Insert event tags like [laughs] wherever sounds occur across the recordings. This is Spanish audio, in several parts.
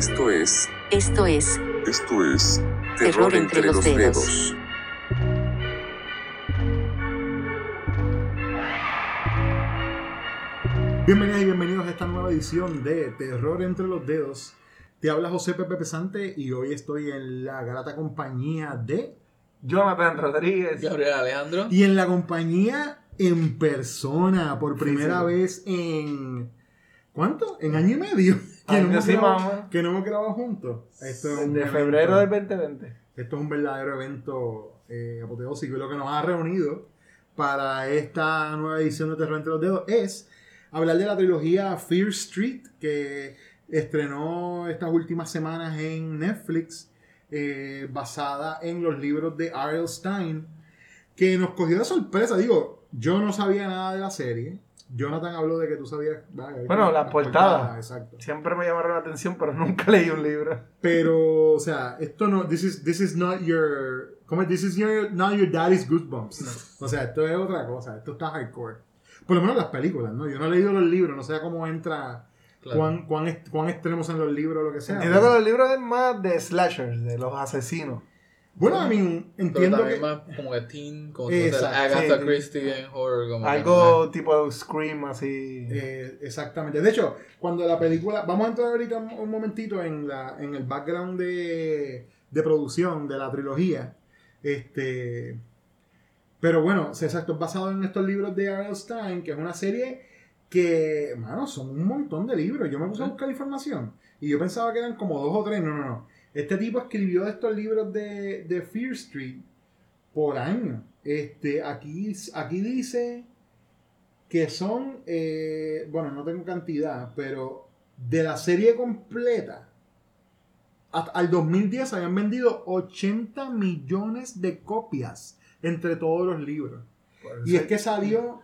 Esto es. Esto es Esto es. Terror entre los dedos. Bienvenidas y bienvenidos a esta nueva edición de Terror entre los dedos. Te habla José Pepe Pesante y hoy estoy en la grata compañía de... Jonathan Rodríguez. Gabriel Alejandro. Y en la compañía en persona, por primera sí. vez en... ¿Cuánto? En año y medio. Que, no, hemos sí, grabado, que no hemos grabado juntos. Esto es un de evento- febrero del 2020. Esto es un verdadero evento eh, apoteósico y lo que nos ha reunido para esta nueva edición de Terror entre los Dedos es hablar de la trilogía Fear Street que estrenó estas últimas semanas en Netflix eh, basada en los libros de R.L. Stein que nos cogió de sorpresa. Digo, yo no sabía nada de la serie. Jonathan habló de que tú sabías... ¿verdad? Bueno, la portada. Exacto. Siempre me llamaron la atención, pero [laughs] nunca leí un libro. Pero, o sea, esto no, this is, this is not your, ¿cómo es? This is your, not your daddy's goosebumps. O sea, esto es otra cosa, esto está hardcore. Por lo menos las películas, ¿no? Yo no he leído los libros, no sé cómo entra, Claro. cuán, cuán, est- cuán extremos en los libros o lo que sea. Entiendo que los libros es más de slashers, de los asesinos. Bueno, a mí Pero entiendo que... más como que teen, como Exacto, Agatha sí. Christie en horror. Como que Algo tipo Scream, así. Eh, exactamente. De hecho, cuando la película. Vamos a entrar ahorita un, un momentito en, la, en el background de, de producción de la trilogía. Este. Pero bueno, exacto, es basado en estos libros de R.L. Stein, que es una serie que, mano, son un montón de libros. Yo me puse a buscar información y yo pensaba que eran como dos o tres. No, no, no. Este tipo escribió estos libros de, de Fear Street por año. Este, aquí, aquí dice que son, eh, bueno, no tengo cantidad, pero de la serie completa, hasta al 2010 habían vendido 80 millones de copias entre todos los libros. Y es que salió,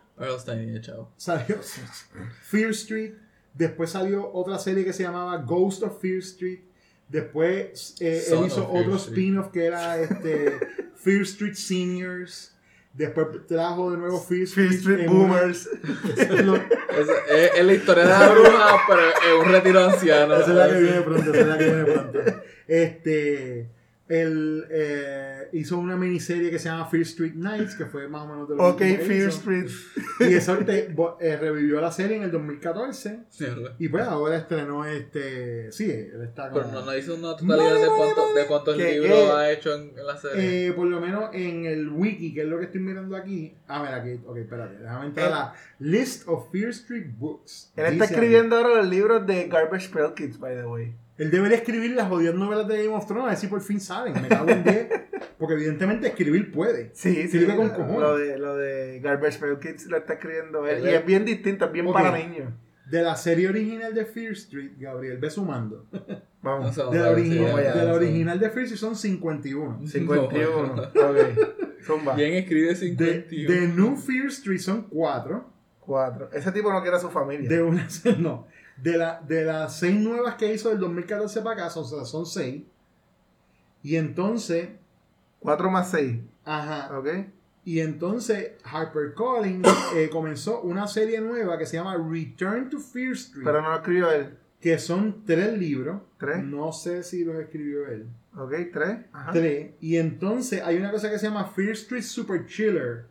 chao. salió [laughs] Fear Street, después salió otra serie que se llamaba Ghost of Fear Street, después eh, él hizo otro spin-off que era este, [laughs] Fear Street Seniors, después trajo de nuevo Fear Street, Fear Street Boomers. [laughs] Es, es- es la historia de la bruja, pero es un retiro anciano. Esa es la que viene pronto, esa es la que viene pronto. Este, él eh, hizo una miniserie que se llama Fear Street Nights, que fue más o menos de lo Ok, que Fear hizo. Street. Y eso te- bo- eh, revivió la serie en el 2014. Mierda. Y pues ahora estrenó este. Sí, él está como. Pero no, no hizo una totalidad de, cuánto, de cuántos ¿Qué- libros qué? ha hecho en, en la serie. Eh, por lo menos en el wiki, que es lo que estoy mirando aquí. Ah, mira, aquí. Ok, espérate. Déjame entrar a la list of Fear Street Books. Él está Dice escribiendo ahora los libros de Garbage Pail Kids, by the way. ahí. Él debería escribir las jodidas novelas de Game of Thrones, a ver si por fin salen. Me cago en 10. [laughs] Porque evidentemente escribir puede. Sí, sí. Escribe con lo- cojones. Lo de, lo de Garbage Pail Kids lo está escribiendo él. Y es- bien distinto, es bien Ok. para niños. De la serie original de Fear Street, Gabriel, ve sumando. Vamos. No De la, original, sí, de la original de Fear Street son 51. 51. [laughs] No. [laughs] Ok. Zumba. Bien escribe De, 51. de New Fear Street son 4. Cuatro. Ese tipo no quiere a su familia. De una, [laughs] no. De, la, de las 6 nuevas que hizo del 2014 para acá, son, son 6. Y entonces, Cuatro más seis. ajá. Ok. Y entonces HarperCollins eh, comenzó una serie nueva que se llama Return to Fear Street. Pero no lo escribió él. que son tres libros. ¿Tres? No sé si los escribió él. Ok, tres. Ajá. Tres. Y entonces hay una cosa que se llama Fear Street Super Chiller,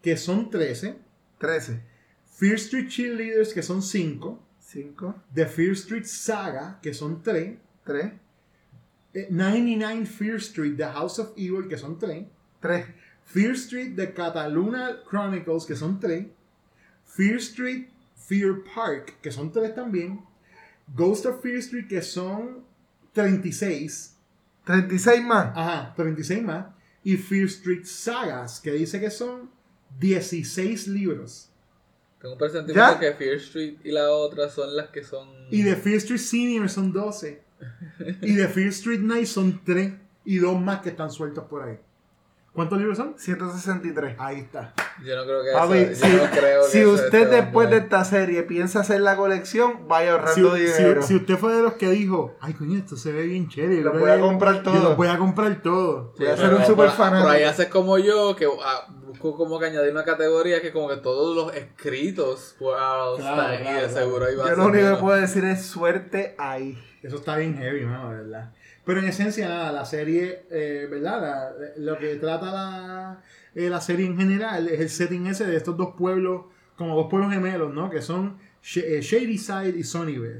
que son 13. Trece. Fear Street Cheerleaders, que son 5. Cinco. The Fear Street Saga, que son 3. Tres. 99 Fear Street, The House of Evil, que son 3. Tres. Fear Street, The Cataluna Chronicles, que son 3. Fear Street, Fear Park, que son 3 también. Ghost of Fear Street, que son 36. Treinta y seis más. Ajá, 36 más. Y Fear Street Sagas, que dice que son 16 libros. Tengo un presentimiento ¿Ya? que Fear Street y la otra son las que son. Y de Fear Street Senior son 12. Y de Fear Street Night son 3. Y dos más que están sueltos por ahí. ¿Cuántos libros son? 163. Ahí está. Yo no creo que Papi, esa- si, yo no creo que si usted después de esta serie piensa hacer la colección, vaya ahorrando si- dinero. si usted fue de los que dijo, ay coño, esto se ve bien chévere. Lo yo voy a comprar Yo todo. lo voy a comprar todo. Voy a ser un super por- fanático. Por ahí haces como yo, que ah, busco como que añadir una categoría que como que todos los escritos Claro, claro, de seguro ahí va a Yo lo único que puedo decir es suerte ahí. Eso está bien heavy, mano, verdad. Pero en esencia, nada, la serie, eh, ¿verdad? La- lo que trata la, eh, la serie en general es el setting ese de estos dos pueblos, como dos pueblos gemelos, ¿no? Que son Sh- eh, Shadyside y Sunnyvale.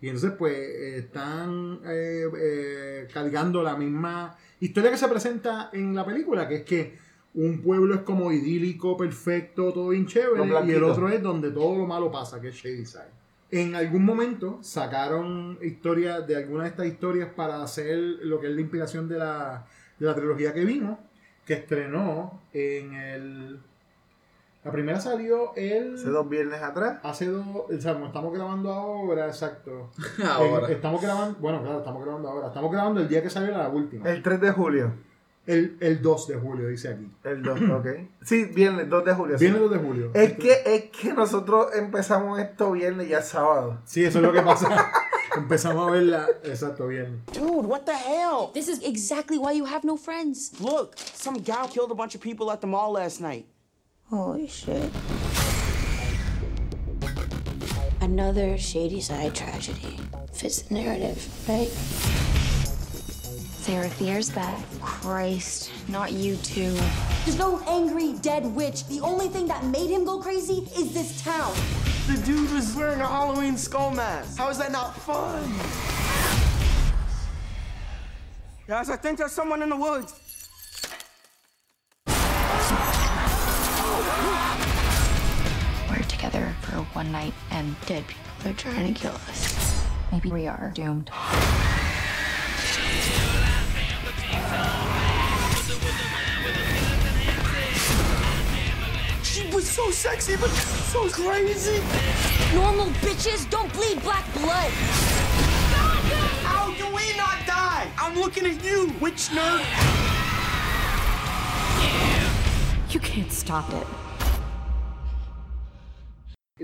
Y entonces, pues, están eh, eh, cargando la misma historia que se presenta en la película, que es que un pueblo es como idílico, perfecto, todo bien chévere, y el otro es donde todo lo malo pasa, que es Shadyside. En algún momento sacaron historias de algunas de estas historias para hacer lo que es la inspiración de la, de la trilogía que vimos, que estrenó en el... La primera salió el... Hace dos viernes atrás. Hace dos... O sea, como estamos grabando ahora, exacto. [laughs] Ahora. Eh, estamos grabando... Bueno, claro, estamos grabando ahora. Estamos grabando el día que salió la última. El 3 de julio. El, el 2 de julio, dice aquí. El 2, ok. [clears throat] Sí, viernes, 2 de julio. sí. Viene el 2 de julio. Es que, es que nosotros empezamos esto viernes y ya es sábado. Sí, eso es lo que pasa. [laughs] Empezamos a verla... Exacto, bien. Dude, what the hell? This is exactly why you have no friends. Look, some gal killed a bunch of people at the mall last night. Holy shit. Another shady side tragedy. Fits the narrative, right? Sarah Fear's back. Christ, not you too. There's no angry dead witch. The only thing that made him go crazy is this town. The dude was wearing a Halloween skull mask. How is that not fun? Guys, I think there's someone in the woods. We're together for one night and Dead people are trying to kill us. maybe we are doomed. Was so sexy, but so crazy. Normal bitches don't bleed black blood. How do we not die? I'm looking at you, witch nerd. You can't stop it.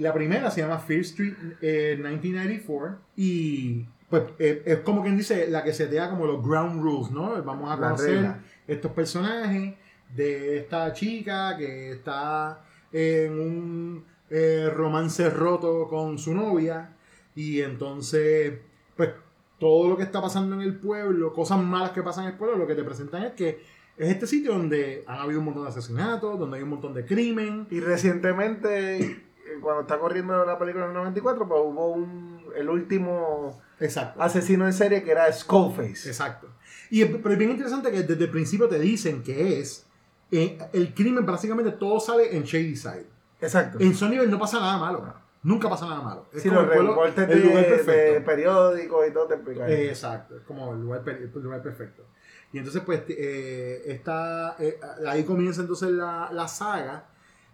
La primera se llama Fear Street eh, 1994 y pues eh, es como quien dice la que se te da como los ground rules, ¿no? Vamos a conocer estos personajes de esta chica que está en un eh, romance roto con su novia y entonces pues todo lo que está pasando en el pueblo, cosas malas que pasan en el pueblo, lo que te presentan es que es este sitio donde han habido un montón de asesinatos, donde hay un montón de crimen, Y recientemente, cuando está corriendo la película en el 94, pues hubo un, el último exacto. asesino en serie que era Skullface. Exacto. Y pero es bien interesante que desde el principio te dicen que es eh, el crimen, básicamente todo sale en Shadyside. Exacto. En Sunnyvale no pasa nada malo. Nunca pasa nada malo. Es Sí, como los el pueblo- lugar perfecto. de periódicos y todo te explican. Eh, exacto, es como el lugar, el lugar perfecto. Y entonces, pues, eh, esta, eh, ahí comienza entonces la, la saga,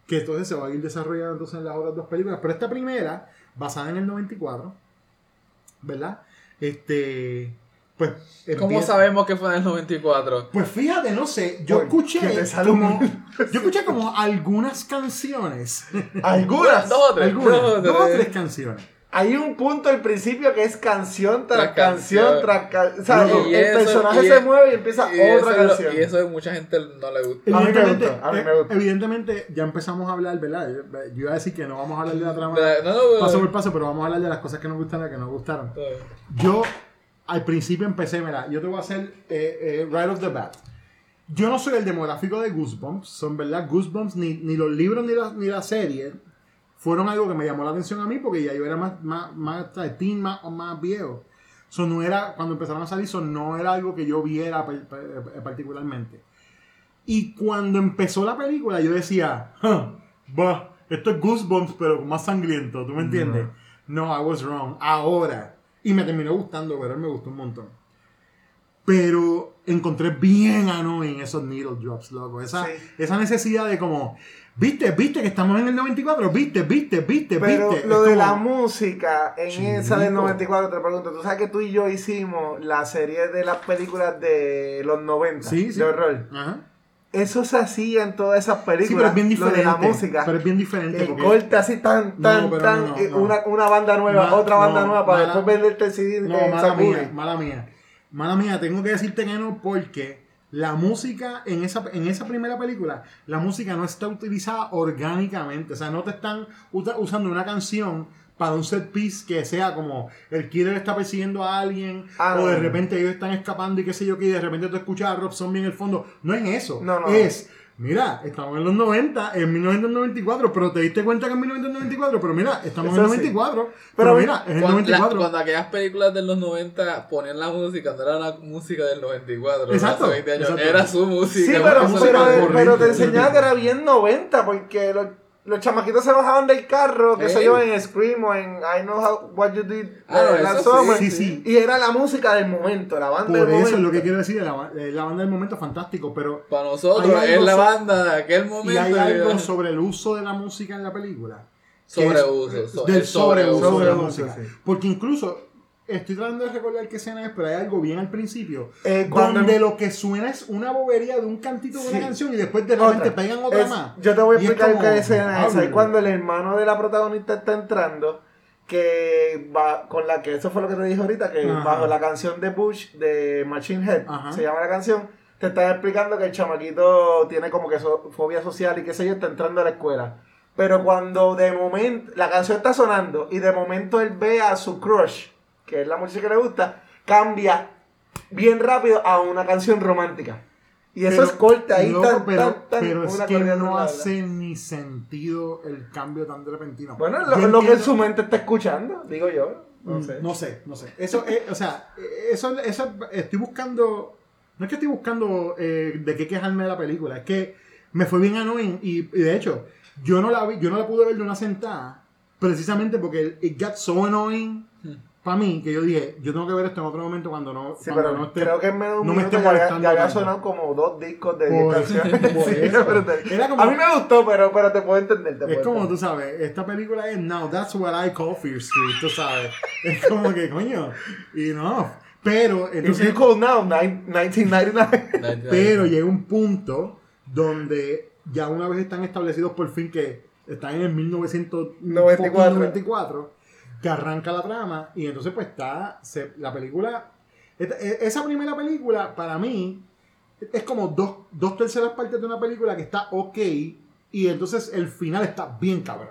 que entonces se va a ir desarrollando entonces en las otras dos películas. Pero esta primera, basada en el 94, ¿verdad? Este, pues... ¿Cómo empieza- sabemos que fue en el 94? Pues fíjate, no sé, yo Oye, escuché como, [laughs] yo escuché como algunas canciones, [laughs] Algunas. Dos o tres. algunas, dos o dos o tres. canciones. Hay un punto al principio que es canción tras, Tras canción, canción. tras canción. O sea, el, eso- personaje se es- mueve y empieza Y otra lo- canción. y eso a mucha gente no le gusta. A mí me Evidentemente, gusta, a mí me eh, gusta. evidentemente ya empezamos a hablar, ¿verdad? Yo, yo iba a decir que no vamos a hablar de la trama De- no, no, paso por paso, pero vamos a hablar de las cosas que nos gustaron y que no nos gustaron. Yo al principio empecé, mira, yo te voy a hacer eh, eh, right off the bat. Yo no soy el demográfico de Goosebumps, son verdad, Goosebumps, ni, ni los libros ni la, ni la serie fueron algo que me llamó la atención a mí porque ya yo era más, más, más más, más viejo. So, no era, cuando empezaron a salir, so, no era algo que yo viera eh, particularmente. Y cuando empezó la película, yo decía, "Huh, bah, esto es Goosebumps, pero más sangriento, ¿tú me entiendes? No, I was wrong. Ahora. Y me terminó gustando, pero me gustó un montón. Pero encontré bien annoying esos needle drops, loco. Esa, Sí. esa necesidad de como, viste, viste que estamos en el 94, viste, viste, viste, Pero viste. lo Es de como- la música, en esa del 94, te pregunto, tú sabes que tú y yo hicimos la serie de las películas de los 90 Sí, sí. de horror. Ajá. Eso se hacía en todas esas películas. Sí, pero es bien lo diferente. de la música. Pero es bien diferente. Porque- corte así tan, tan, tan. no, no, eh. Una, una banda nueva, Ma- otra banda nueva, para mala- después venderte el CD No, en mala Sakuri. mía, mala mía. Mala mía, tengo que decirte que no porque la música en esa, en esa primera película, la música no está utilizada orgánicamente. O sea, no te están usando una canción para un set piece que sea como el killer está persiguiendo a alguien Ah, o de repente ellos están escapando y qué sé yo que y de repente tú escuchas a Rob Zombie en el fondo. No es eso. No, no. Es, mira, estamos en los 90, en 1994, pero te diste cuenta que en 1994, pero mira, estamos Eso en sí. 94, pero, Pero mira, es el Cuando, la- 94. cuando aquellas películas de los 90 ponían la música, no era la música del 94, no Exacto, hace 20 años, exacto. era su música. Sí, pero, música pero, te enseñaba que era bien 90, porque los, los chamaquitos se bajaban del carro, qué sé yo, en Scream o en I Know How, What You Did Ah, eh, Last eso Summer. sí, sí. Y era la música del momento, la banda Por del eso momento. es lo que quiero decir, la, eh, la banda del momento es fantástico, pero Para nosotros es la so- banda de aquel y momento. hay algo sobre el uso de la música en la película. Sobreuso, es- so- del el sobreuso. sobreuso de la música. sí. Porque incluso, estoy tratando de recordar qué escena es, pero hay algo bien al principio, Eh, cuando- donde lo que suena es una bobería de un cantito de una canción y después de repente Otra. pegan otra Es- más. Yo te voy a es explicar como, qué escena es diablo. cuando el hermano de la protagonista está entrando, que va con la que, eso fue lo que te dije ahorita, que Ajá. bajo la canción de Bush, de Machine Head, Ajá. se llama la canción, te están explicando que el chamaquito tiene como que so- fobia social y qué sé yo, está entrando a la escuela. Pero cuando de momento, la canción está sonando y de momento él ve a su crush, que es la muchacha que le gusta, cambia bien rápido a una canción romántica. Y eso Pero, es corte ahí, loco, tan, pero, tan, tan, pero es que no hace ni sentido el cambio tan repentino. Bueno, lo, lo que en su mente está escuchando, digo yo. No Mm, sé. No sé, no sé. Eso es, o sea, eh, eso, eso estoy buscando. No es que estoy buscando eh, de qué quejarme de la película, es que me fue bien annoying y, y de hecho, yo no la vi, yo no la pude ver de una sentada, precisamente porque it got so annoying para mí que yo dije, yo tengo que ver esto en otro momento cuando no, Sí, cuando pero no esté. creo que en menos no me esté ya, molestando ya había tanto. sonado como dos discos de Por- 10 canciones. [laughs] por Sí, como- a mí me gustó, pero, pero te puedo entender. te Es puedo como tú entender. sabes, esta película es Now, that's what I call Fear Street, tú sabes. [laughs] Es como que, coño, y no. Pero, If entonces. you call now, nine- 1999. [laughs] Pero llega un punto donde ya una vez están establecidos por fin que están en el 1994, 94, que arranca la trama y entonces pues está la película, e- esa primera película para mí es como dos, dos terceras partes de una película que está ok y entonces el final está bien cabrón.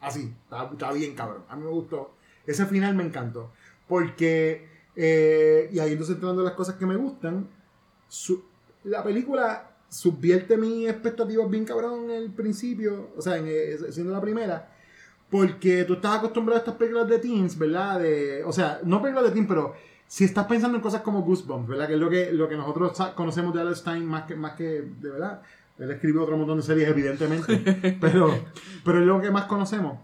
Así, está, está bien cabrón. A mí me gustó. Ese final me encantó. Porque, eh, y ahí entonces entrando las cosas que me gustan, la película subvierte mis expectativas bien cabrón en el principio, o sea, en, eh, siendo la primera, porque tú estás acostumbrado a estas películas de teens, ¿verdad? De, o sea, no películas de teens, pero si estás pensando en cosas como Goosebumps, ¿verdad? Que es lo que, lo que nosotros conocemos de Alex Stein más que, más que de verdad. Él escribió otro montón de series, evidentemente, [laughs] pero, pero es lo que más conocemos.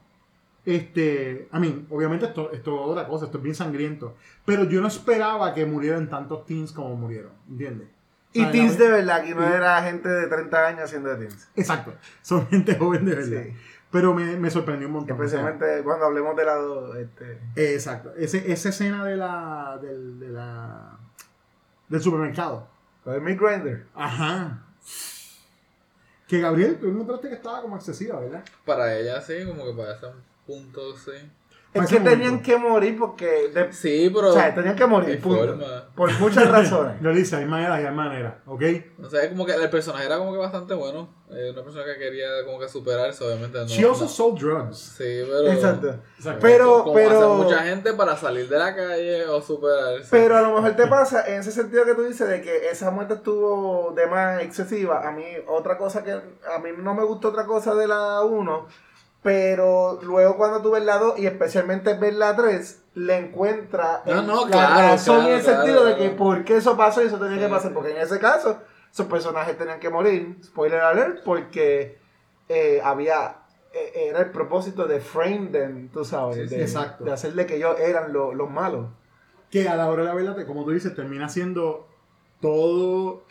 Este, a mí, obviamente esto, esto es otra cosa, esto es bien sangriento. Pero yo no esperaba que murieran tantos teens como murieron, ¿entiendes? Y teens de verdad, que no y- era gente de 30 años haciendo teens. Exacto, son gente joven de verdad. Sí. Pero me, me sorprendió un montón. o sea, Especialmente cuando hablemos de lado. Este, eh, exacto, Ese, esa escena de la, del, de la, del supermercado. lo de Mick Grinder. Ajá. Que Gabriel, tú encontraste que estaba como excesiva, ¿verdad? Para ella sí, como que para ese punto sí. Es que tenían que morir porque. de- Sí, pero. o sea, tenían que morir, punto. Por muchas [laughs] razones. Lo dice, hay manera y hay manera, ¿ok? O sea, es como que el personaje era como que bastante bueno. Eh, una persona que quería como que superarse, obviamente. No, She also no. sold drugs. Sí, pero. Exacto. Exacto. Pero, como pero. hace mucha gente para salir de la calle o superarse. Pero a lo mejor te pasa en ese sentido que tú dices de que esa muerte estuvo de más excesiva. A mí, otra cosa que. A mí no me gustó otra cosa de la 1. Pero luego cuando tú ves la 2 y especialmente ves la 3, le encuentra No, no, la claro, razón y claro, el sentido claro, de que claro. por qué eso pasó y eso tenía que pasar. Porque en ese caso, esos personajes tenían que morir. Spoiler alert, porque eh, había. eh, Era el propósito de frame them, tú sabes. Sí, sí, de, exacto. de hacerle que ellos eran lo- los malos. que a la hora de la verdad, como tú dices, termina siendo todo,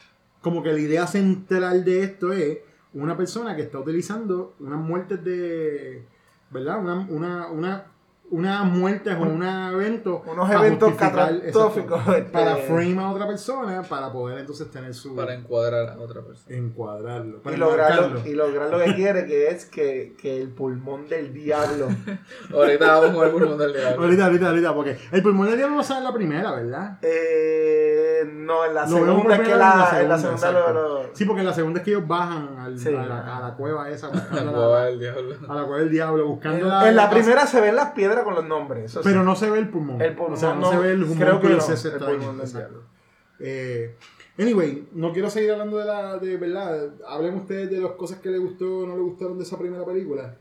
como que la idea central de esto es una persona que está utilizando unas muertes de, ¿verdad? Una, una, una, unas muertes o un evento. unos para eventos catastróficos, este- Para frame a otra persona, para poder entonces tener su... Para encuadrar a otra persona. encuadrarlo. Para y lograr, lo, enmarcarlo. y lograr lo que [laughs] quiere, que es que, que el pulmón del diablo. [laughs] Ahorita vamos con el pulmón del diablo. Ahorita, ahorita, ahorita, porque el pulmón del diablo no sale en la primera, ¿verdad? Eh, no, en la Lo segunda es que la, en la segunda lo, lo- Sí, porque en la segunda es que ellos bajan al- Sí. a, la, a la cueva esa, [laughs] La buscando cueva la, del diablo. a la cueva del diablo, buscando En, la, en la primera se ven las piedras con los nombres. eso sí. Pero no se ve el pulmón. El pulmón O sea, no, no, se ve el pulmón creo que el no, el pulmón. Eh, anyway, no quiero seguir hablando de la. de verdad. Hablen ustedes de las cosas que les gustó o no les gustaron de esa primera película.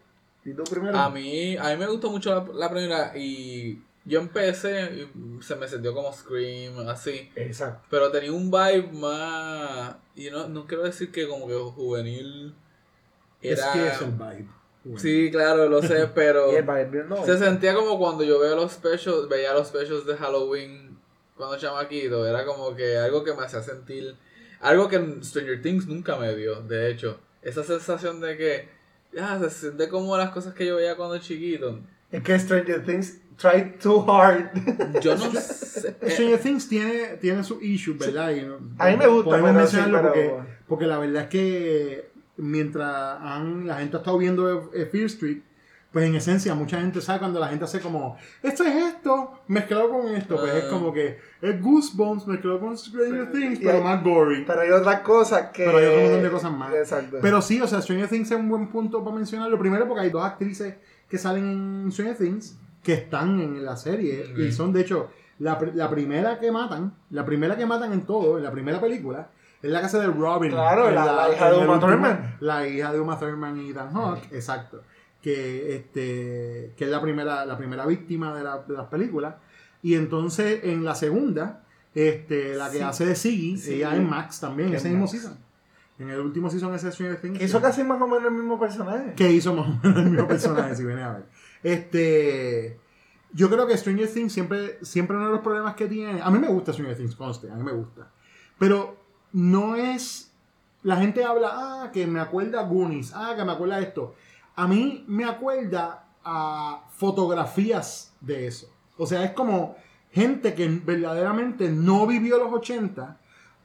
¿Y tú primero? A mí, a mí me gustó mucho la, la primera y yo empecé y se me sintió como Scream, así. Exacto. Pero tenía un vibe más. Y no, no quiero decir que como que juvenil. Era. Es que es el vibe. Sí, claro, lo sé, [laughs] pero. Y el Barbie, no. Se sentía como cuando yo veo los specials, veía los specials de Halloween cuando chamaquito. Era como que algo que me hacía sentir. Algo que en Stranger Things nunca me dio, de hecho. Esa sensación de que. Ya, se siente como las cosas que yo veía cuando chiquito. Es que Stranger Things tried too hard. [laughs] Yo no sé. Stranger Things tiene, tiene sus issues, ¿verdad? Y no- A mí me gusta, Podemos pero mencionarlo sí, pero- porque, porque la verdad es que mientras han- la gente ha estado viendo eh, Fear Street, pues en esencia mucha gente sabe cuando la gente hace como, esto es esto, mezclado con esto, pues es Ah. como que es Goosebumps mezclado con Stranger Things, pero hay- más gory. Pero hay otras cosas que. Pero hay otro montón de cosas más. Exacto. Pero sí, o sea, Stranger Things es un buen punto para mencionarlo. Primero porque hay dos actrices que salen en Stranger Things que están en la serie. Y son, de hecho, la, la primera que matan, la primera que matan en todo, en la primera película, es la casa de Robin. Claro, la- la hija de Uma último- Thurman. La hija de Uma Thurman y Dan Hawk, exacto. Que, este, que es la primera, la primera víctima de, la- de las películas. Y entonces, en la segunda, este, la que Sí. hace de Siggy, Sí. ella es Max también, ese es mismo season. En el último season ese Stranger Things. Que hizo casi más o menos el mismo personaje. que hizo más o menos el mismo personaje, si viene a ver. Este. Yo creo que Stranger Things siempre, siempre uno de los problemas que tiene. A mí me gusta Stranger Things, conste, a mí me gusta. Pero no es. La gente habla, ah, que me acuerda a Goonies, ah, que me acuerda a esto. A mí me acuerda a fotografías de eso. O sea, es como gente que verdaderamente no vivió los 80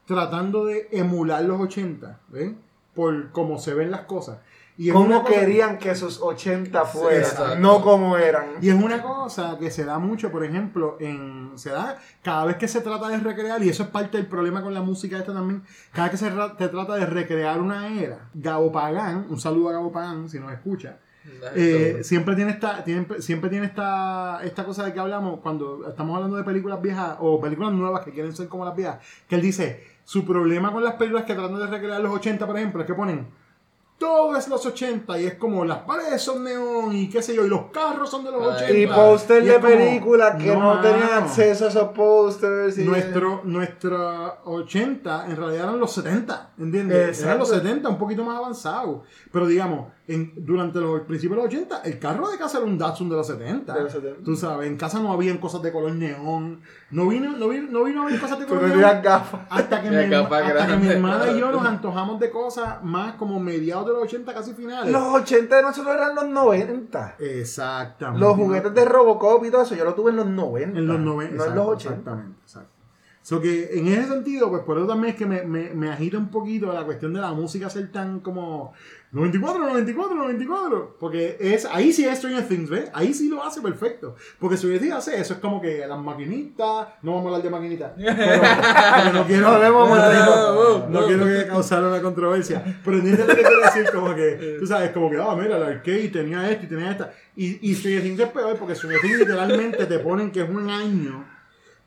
tratando de emular los 80, ¿ven? Por cómo se ven las cosas. Y es una Cómo cosa- querían que sus 80 fueran, exacto. no como eran. y es una cosa que se da mucho, por ejemplo, en se da cada vez que se trata de recrear, y eso es parte del problema con la música esta también, cada vez que se te trata de recrear una era, Gabo Pagán, un saludo a Gabo Pagán, si nos escucha, eh, siempre tiene esta tiene- siempre tiene esta esta cosa de que hablamos cuando estamos hablando de películas viejas o películas nuevas que quieren ser como las viejas, que él dice, su problema con las películas que tratan de recrear los 80, por ejemplo, es que ponen todo es los 80 y es como las paredes son neón y qué sé yo, y los carros son de los Ay, 80. Y Claro. póster Y de películas que no, no, tenían acceso a esos pósters. Nuestro, nuestra 80 en realidad eran los 70, ¿entiendes? Eran los 70, un poquito más avanzados. Pero digamos, en, durante los principios de los 80, el carro de casa era un Datsun de los 70. De los 70. Tú sabes, en casa no habían cosas de color neón. No vino, no vino, no vino a haber cosas de color neón. Hasta que, mi, hasta que mi hermana y yo nos antojamos de cosas más como mediados de los 80, casi finales. Los 80 de nosotros eran los 90. Exactamente. Los juguetes de Robocop y todo eso, yo lo tuve en los 90. En los 90. No en los 80. Exactamente, exacto. So que en ese sentido, pues por eso también es que me, me, me agita un poquito la cuestión de la música ser tan como 94, 94, 94. Porque es, ahí sí es Stranger Things, ¿ves? Ahí sí lo hace perfecto. Porque Stranger Things hace eso, es como que las maquinitas, no vamos a hablar de maquinitas. [laughs] Pero, pero no quiero, No debemos no, quiero- no quiero que causar una controversia. Pero entiendes lo que quiero decir, como que, tú sabes, como que, ah, mira, el arcade tenía esto y tenía esta. Y, y Stranger Things es peor porque Stranger Things literalmente te ponen que es un año.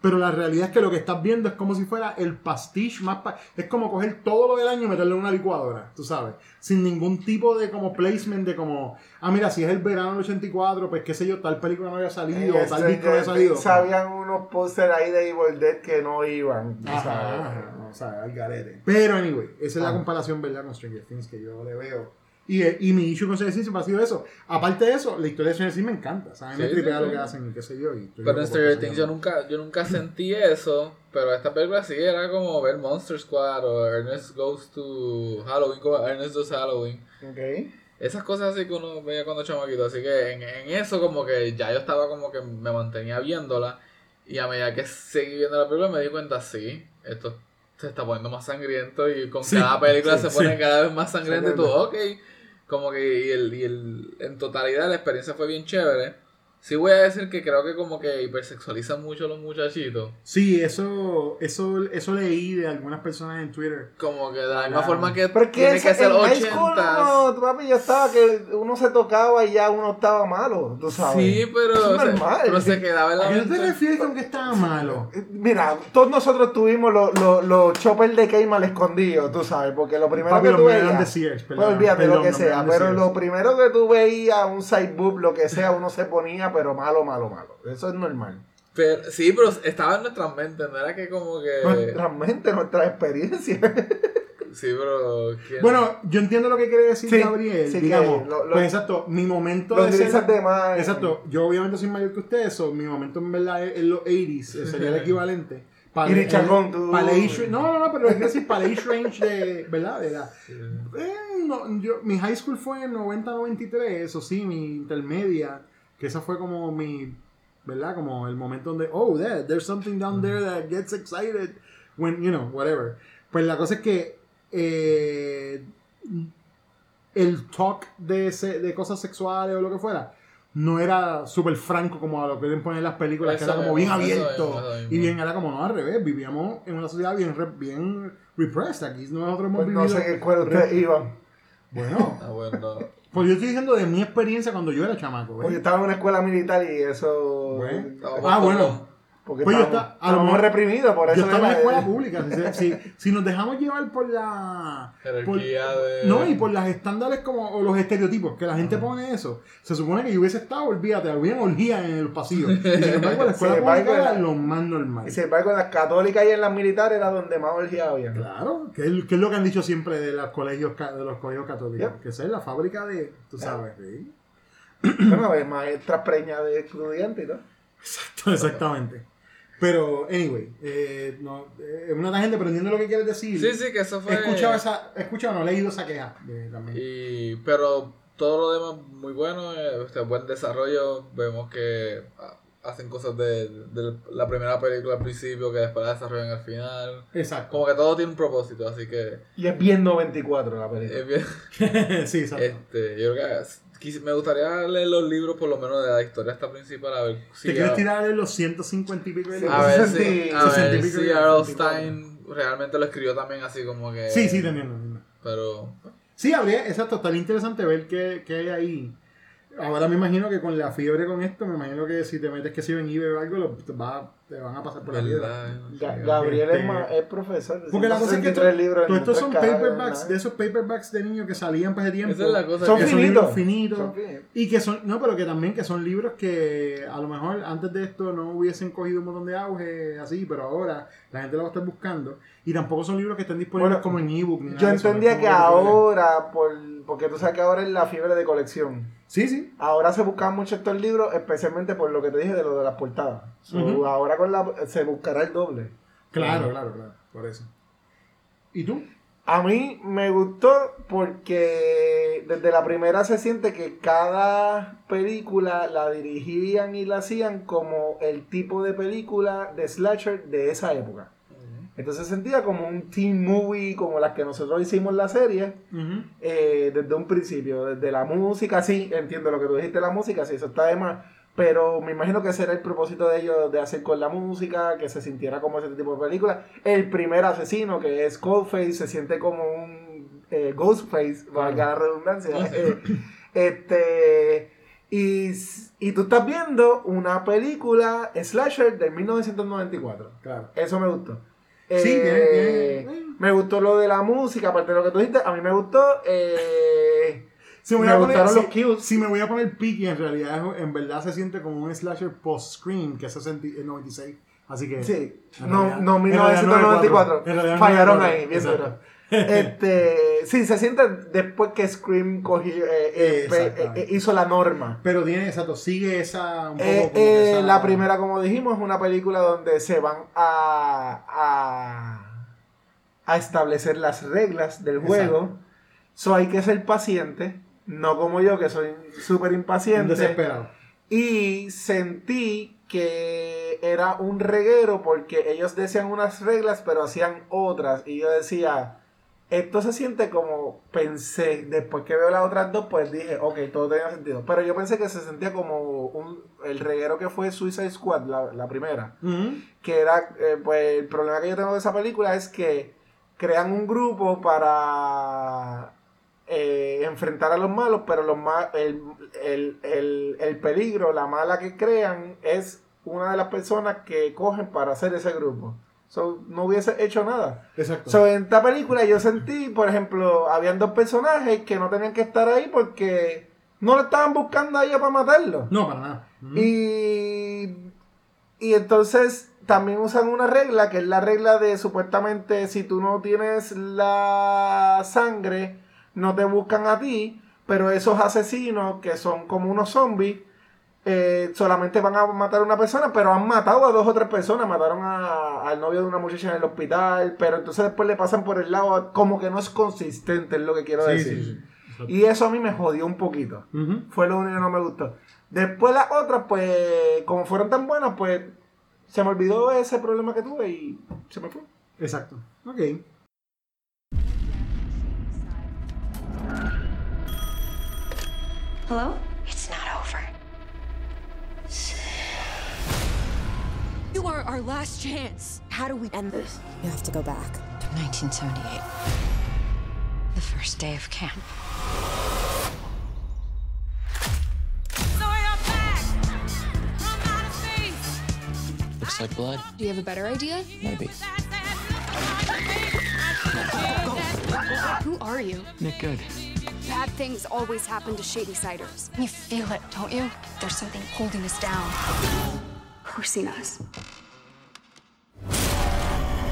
Pero la realidad es que lo que estás viendo es como si fuera el pastiche más... pa- es como coger todo lo del año y meterlo en una licuadora, tú sabes. Sin ningún tipo de como placement de como... Ah, mira, si es el verano del 84, pues qué sé yo, tal película no había salido, o tal disco no había salido. Sabían unos pósters ahí de Evil Dead que no iban. tú Ajá, sabes. ajá, o sea, al garete. Pero, anyway, esa es la Ah. comparación, ¿verdad? Con Stranger Things que yo le veo. Y, y mi issue con Stranger Things siempre ha sido eso. Aparte de eso, la historia de Stranger Things me encanta. O sea, me Sí, tripea sí, lo sí. que hacen y qué sé yo. Y Pero en Stranger Things yo nunca, yo nunca sentí eso, pero esta película sí era como ver Monster Squad o Ernest Goes to Halloween, como Ernest Does Halloween. Ok. Esas cosas así que uno veía cuando chamaquito, así que en, en eso como que ya yo estaba como que me mantenía viéndola y a medida que seguí viendo la película me di cuenta, sí, esto se está poniendo más sangriento y con cada película se pone cada vez más sangriento y tú, ok, como que y el, y el, en totalidad la experiencia fue bien chévere. Sí voy a decir que creo que como que hipersexualizan mucho a los muchachitos. Sí, eso, eso, eso leí de algunas personas en Twitter. Como que de la misma Claro. forma que Pero es que, tiene que ser en high school 80. uno, papi, ya estaba que uno se tocaba y ya uno estaba malo, tú sabes. Sí, pero, es se, normal. pero se quedaba en la ¿A qué te refieres con que estaba malo? Mira, todos nosotros tuvimos los los- los choppers de Keima al escondido, tú sabes, porque lo primero Papi, que tú veías, de Sears, pues olvídate perdón, lo que sea, pero lo primero que tú veías, un side boob, lo que sea, uno se ponía, pero malo, malo, malo. Eso es normal. Pero, sí, pero estaba en nuestras mentes, no era que como que... Nuestra mente, nuestra experiencia. [laughs] Sí, pero... ¿quién? Bueno, yo entiendo lo que quiere decir Sí, Gabriel. sí que digamos, lo- lo- pues exacto, mi momento Los de ser- de más. Exacto, yo obviamente soy mayor que ustedes, so, mi momento en verdad es en los 80s, eh, sería el equivalente. Para Y Richard tú- Para el age, no, no, no, pero es decir, para el age range de, ¿verdad? De edad. Eh, no, yo, mi high school fue en 90-93, eso sí, mi intermedia, que esa fue como mi, ¿verdad? Como el momento donde, oh, there, there's something down there that gets excited when, you know, whatever. Pues la cosa es que eh, el talk de, ese- de cosas sexuales o lo que fuera no era súper franco como a lo que quieren poner en las películas, que era como bien eso abierto eso y bien, era como no al revés, vivíamos en una sociedad bien, re- bien repressed, aquí nosotros hemos Pues no vivido... sé qué escuela ustedes iban. Bueno, Ah, bueno. Pues yo estoy diciendo de mi experiencia cuando yo era chamaco, ¿ves? Porque yo estaba en una escuela militar y eso. Bueno. Estábamos Ah, bueno. Porque Pues yo estábamos, está- a lo mejor- reprimidos, por eso. Yo estaba en escuela [laughs] pública. Si, si- si nos dejamos llevar por la. Jerarquía por- de- No, y por las estándares como, o los estereotipos, que la gente pone eso. Se supone que yo hubiese estado, olvídate, había orgía en el pasillo. Y sin [laughs] embargo, la escuela pública era la- lo más normal. Y sin embargo, en las católicas y en las militares era donde más orgía había. Claro, que es, que es lo que han dicho siempre de los colegios, de los colegios católicos. Yep. Que esa es la fábrica de, tú sabes, ¿sí? Bueno, es maestras preñas de estudiantes y todo. Exacto, exactamente. Pero, anyway, eh, no, eh, es una tangente, pero entiendo lo que quieres decir. Sí, sí, que eso fue... He escuchado esa, he escuchado, no he leído esa queja de- también. Y, pero todo lo demás muy bueno, eh, este, buen desarrollo. Vemos que ah, hacen cosas de, de la primera película al principio que después la desarrollan al final. Exacto. Como que todo tiene un propósito, así que Y es bien 94 la película. es bien. [laughs] sí, exacto. Este, yo creo que quis- me gustaría leer los libros por lo menos de la historia esta principal a ver si ¿Te quieres tirar en los 150 y pico de libros? [laughs] a ver si, a ver si de- R.L. sesenta y Stein realmente lo escribió también así como que Sí, sí, entiendo. pero Sí, habría, exacto, estaría interesante ver qué, qué hay ahí. Ahora me imagino que con la fiebre con esto, me imagino que si te metes que si en eBay o algo, lo- te, va- te van a pasar por la piedra. Ga- Gabriel Este- es, ma- es profesor. de Porque la cosa es que 163 libros en todos estos son paperbacks, de esos paperbacks de niños que salían para ese tiempo. esa es la cosa Son que son finitos. libros finitos. Son finitos. Y que son, no, pero que también que son libros que a lo mejor antes de esto no hubiesen cogido un montón de auge así, pero ahora la gente lo va a estar buscando. Y tampoco son libros que estén disponibles Bueno, como en ebook. ni nada Yo eso, entendía que ahora, por, porque tú sabes que ahora es la fiebre de colección. Sí, sí. Ahora se buscan mucho estos libros, especialmente por lo que te dije de lo de las portadas. So. Ahora con la, se buscará el doble. Claro, claro, claro. Por eso. ¿Y tú? A mí me gustó porque desde la primera se siente que cada película la dirigían y la hacían como el tipo de película de slasher de esa época. Entonces se sentía como un teen movie como las que nosotros hicimos la serie eh, desde un principio, desde la música, sí, entiendo lo que tú dijiste, la música, sí, eso está de más, pero me imagino que ese era el propósito de ellos de hacer con la música, que se sintiera como ese tipo de película. El primer asesino, que es Coldface, se siente como un eh, Ghostface, valga la redundancia. eh, este, y, y tú estás viendo una película slasher de 1994. Claro. Eso me gustó. Sí, Eh, tiene- tiene- Me gustó lo de la música, aparte de lo que tú dijiste. A mí me gustó. eh, [laughs] Si me, Me voy a poner, gustaron si, los cues. si me voy a poner picky, en realidad, en verdad se siente como un slasher post-scream, que es 60 y- 96. Así que. sí, no, realidad- no en realidad 1994. En realidad Fallaron 94, ahí, bien. Este, sí, se siente después que Scream cogió, eh, eh, eh, hizo la norma. Pero tiene, exacto, sigue esa. Un poco Eh, como esa- La primera, como dijimos, es una película donde se van a, a, a establecer las reglas del juego. So hay que ser paciente, no como yo que soy súper impaciente. desesperado. Y sentí que era un reguero porque ellos decían unas reglas pero hacían otras. Y yo decía, Esto se siente como pensé, después que veo las otras dos, pues dije, ok, todo tenía sentido. Pero yo pensé que se sentía como un, el reguero que fue Suicide Squad, la, la primera. Que era, eh, pues el problema que yo tengo de esa película es que crean un grupo para eh, enfrentar a los malos, pero los ma- el, el, el, el peligro, la mala que crean es una de las personas que cogen para hacer ese grupo. So, no hubiese hecho nada. Exacto. So, en esta película yo sentí, por ejemplo, habían dos personajes que no tenían que estar ahí porque no le estaban buscando a ella para matarlo. no, para nada. Ujú. Y, y entonces también usan una regla, que es la regla de supuestamente si tú no tienes la sangre, no te buscan a ti, pero esos asesinos que son como unos zombies, eh, solamente van a matar a una persona, pero han matado a dos o tres personas, mataron a- al novio de una muchacha en el hospital, pero entonces después le pasan por el lado, como que no es consistente, es lo que quiero Sí, decir. sí, sí. Exacto. Y eso a mí me jodió un poquito. Fue lo único que no me gustó. Después las otras, pues, como fueron tan buenas, pues, se me olvidó ese problema que tuve y se me fue. Exacto. Ok. Hello? It's not You are our last chance. How do we end this? You have to go back. To 1978. The first day of camp. Looks like blood. Do you have a better idea? Maybe. Who are you? Nick Good. Bad things always happen to shady siders. You feel it, don't you? There's something holding us down. Who's seen us?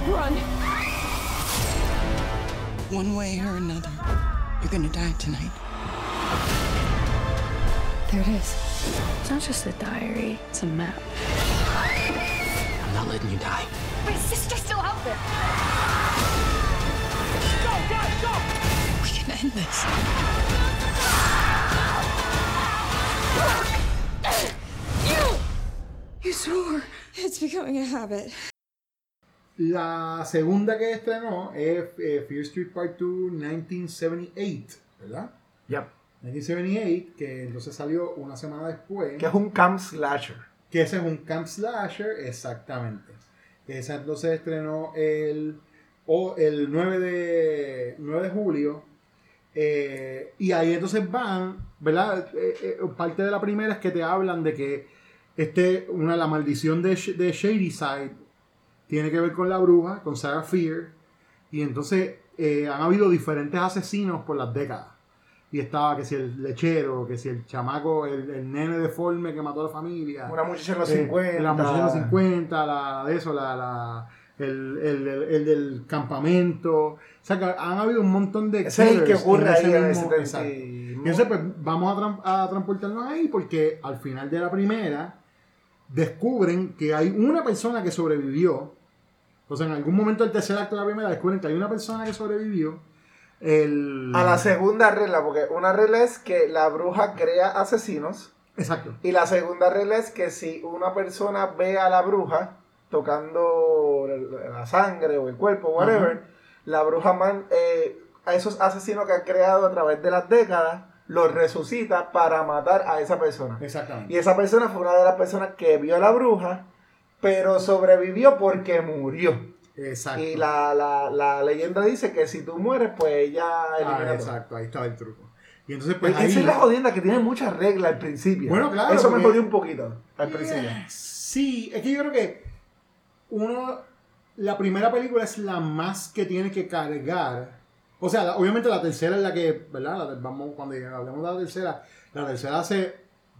Run! One way or another, you're gonna die tonight. There it is. It's not just a diary, it's a map. I'm not letting you die. My sister's still out there! We can end this. You swore. It's becoming a habit. La segunda que estrenó es eh, Fear Street Part 2 1978, ¿verdad? Ya. 1978, que entonces salió una semana después. Que es un camp slasher. Que ese es un camp slasher, exactamente. Esa entonces estrenó el, o el 9, de, 9 de julio. eh, y ahí entonces van, ¿verdad? Eh, eh, parte de la primera es que te hablan de que este, una, la maldición de, de Shadyside tiene que ver con la bruja, con Sarah Fear. Y entonces eh, han habido diferentes asesinos por las décadas. Y estaba que si el lechero, que si el chamaco, el, el nene deforme que mató a la familia. Una muchacha en los Eh, 50. La muchacha de los 50, la de eso, la, la- el, el- el- el del campamento. O sea, que han habido un montón de. Ese es el que ocurre ese ahí mismo- 70 exacto. y- entonces, pues, vamos a transportarnos ahí porque al final de la primera descubren que hay una persona que sobrevivió. O sea, en algún momento del tercer acto de la primera descubren que hay una persona que sobrevivió. El... A la segunda regla, porque una regla es que la bruja crea asesinos. Exacto. Y la segunda regla es que si una persona ve a la bruja tocando la la sangre o el cuerpo, whatever, la bruja man, eh, a esos asesinos que ha creado a través de las décadas, los resucita para matar a esa persona. Exactamente. Y esa persona fue una de las personas que vio a la bruja, pero sobrevivió porque murió. Exacto. Y la, la, la leyenda dice que si tú mueres, pues ella Ah, elimina todo. exacto, ahí estaba el truco. Y entonces, pues Esa ahí. es la jodienda que tiene muchas reglas al principio. Bueno, claro, Eso me jodió un poquito al principio. Sí, es que yo creo que uno, la primera película es la más que tiene que cargar. O sea, la- obviamente la tercera es la que, ¿verdad? La- vamos, cuando hablemos de la tercera, la tercera hace,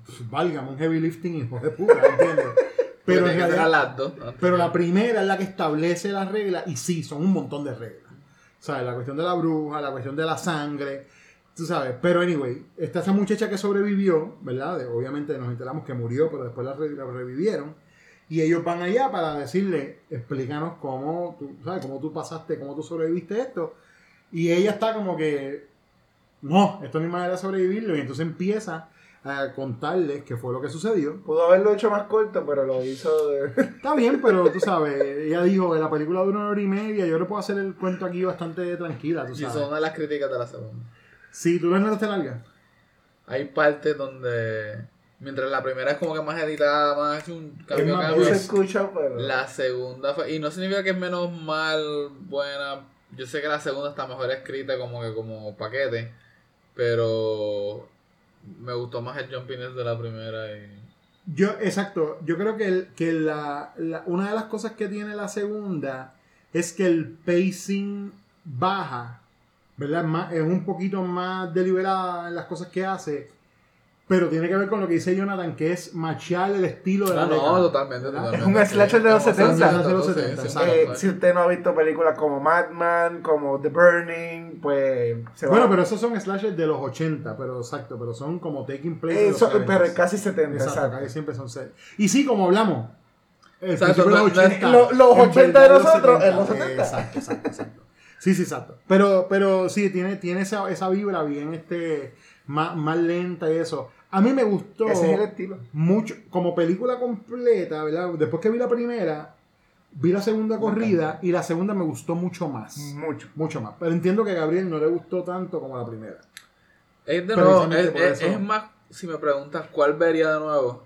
pues, válgame, un heavy lifting, hijo de puta, ¿entiendes? [laughs] Pero, en realidad- pero la primera es la que establece las reglas y sí, son un montón de reglas. Sea, la cuestión de la bruja, la cuestión de la sangre, tú sabes. Pero anyway, está esa muchacha que sobrevivió, ¿verdad? De- obviamente nos enteramos que murió, pero después la, re- la revivieron. Y ellos van allá para decirle, explícanos cómo tú, ¿sabes? Cómo tú pasaste, cómo tú sobreviviste esto. Y ella está como que, no, esto no hay manera de sobrevivirlo. Y entonces empieza a contarles qué fue lo que sucedió. Pudo haberlo hecho más corto, pero lo hizo de... [laughs] Está bien, pero tú sabes, ella dijo que la película dura una hora y media, yo le puedo hacer el cuento aquí bastante tranquila, tú Y son de las críticas de la segunda. Sí, tú ves no te larga. Hay partes donde. Mientras la primera es como que más editada, más un cambio cambio. No se escucha, pero... La segunda fue. Y no significa que es menos mal, buena. Yo sé que la segunda está mejor escrita como que como paquete. Pero. Me gustó más el jumping de la primera y. Yo, exacto, yo creo que, el- que la, una de las cosas que tiene la segunda es que el pacing baja, ¿verdad? Es más- es un poquito más deliberada en las cosas que hace, pero tiene que ver con lo que dice Jonathan, que es machar el estilo de la Ah, no, década, totalmente, ¿verdad? totalmente. Es un slasher de los Sí, 70. exacto, De los sí, 70, sí, exacto. Eh, sí. si usted no ha visto películas como Madman, como The Burning, pues se va Bueno, pero esos son slashers de los 80, pero exacto, pero son como taking place. de los Eso, 70s. pero casi 70, Exacto, exacto. casi siempre son. Y sí, como hablamos. Exacto, los no- no es- 80, lo- los en 80 de nosotros, en los 70. Exacto, exacto, exacto. Sí, sí, exacto. Pero, pero sí, tiene, tiene esa, esa vibra bien este, más, más lenta y eso. A mí me gustó Ese es el estilo. mucho, como película completa, ¿verdad? Después que vi la primera, vi la segunda corrida y la segunda me gustó mucho más. Mucho. Mucho más. Pero entiendo que a Gabriel no le gustó tanto como la primera. Es de nuevo, es, más, si me preguntas cuál vería de nuevo,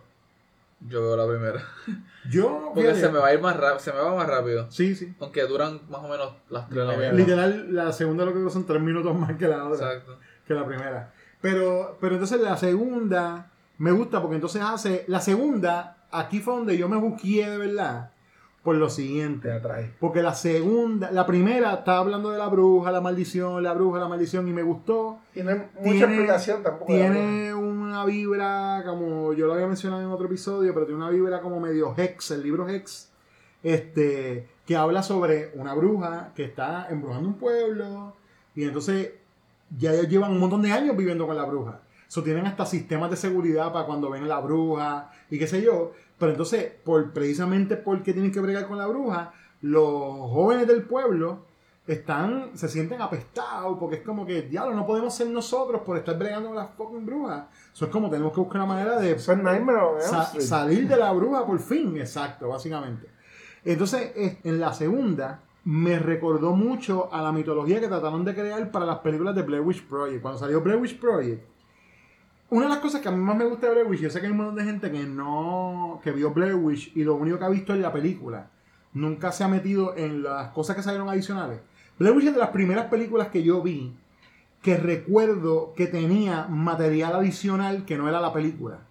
yo veo la primera. [laughs] Yo, Porque se me va a ir más rápido, se me va más rápido. Sí, sí. Aunque duran más o menos las tres Literal. novelas. Literal, la segunda lo que son tres minutos más que la otra. Exacto. que la primera. Pero, pero entonces la segunda me gusta porque entonces hace. La segunda, aquí fue donde yo me busqué de verdad. Por lo Te siguiente. atrae. Porque la segunda, la primera estaba hablando de la bruja, la maldición, la bruja, la maldición, y me gustó. Y no hay mucha Tiene- explicación tampoco. Tiene una vibra, como yo lo había mencionado en otro episodio, pero tiene una vibra como medio Hex, el libro Hex, este, que habla sobre una bruja que está embrujando un pueblo, y entonces ya ellos llevan un montón de años viviendo con la bruja. So, tienen hasta sistemas de seguridad para cuando ven la bruja y qué sé yo. Pero entonces, por, precisamente porque tienen que bregar con la bruja, los jóvenes del pueblo están, se sienten apestados porque es como que, diablo, no podemos ser nosotros por estar bregando con las fucking brujas. Eso es como tenemos que buscar una manera de sa- salir de la bruja por fin, exacto, básicamente. Entonces, es- en la segunda, me recordó mucho a la mitología que trataron de crear para las películas de Blair Witch Project. Cuando salió Blair Witch Project, una de las cosas que a mí más me gusta de Blair Witch, yo sé que hay un montón de gente que no, que vio Blair Witch y lo único que ha visto es la película. Nunca se ha metido en las cosas que salieron adicionales. Blair Witch es de las primeras películas que yo vi que recuerdo que tenía material adicional que no era la película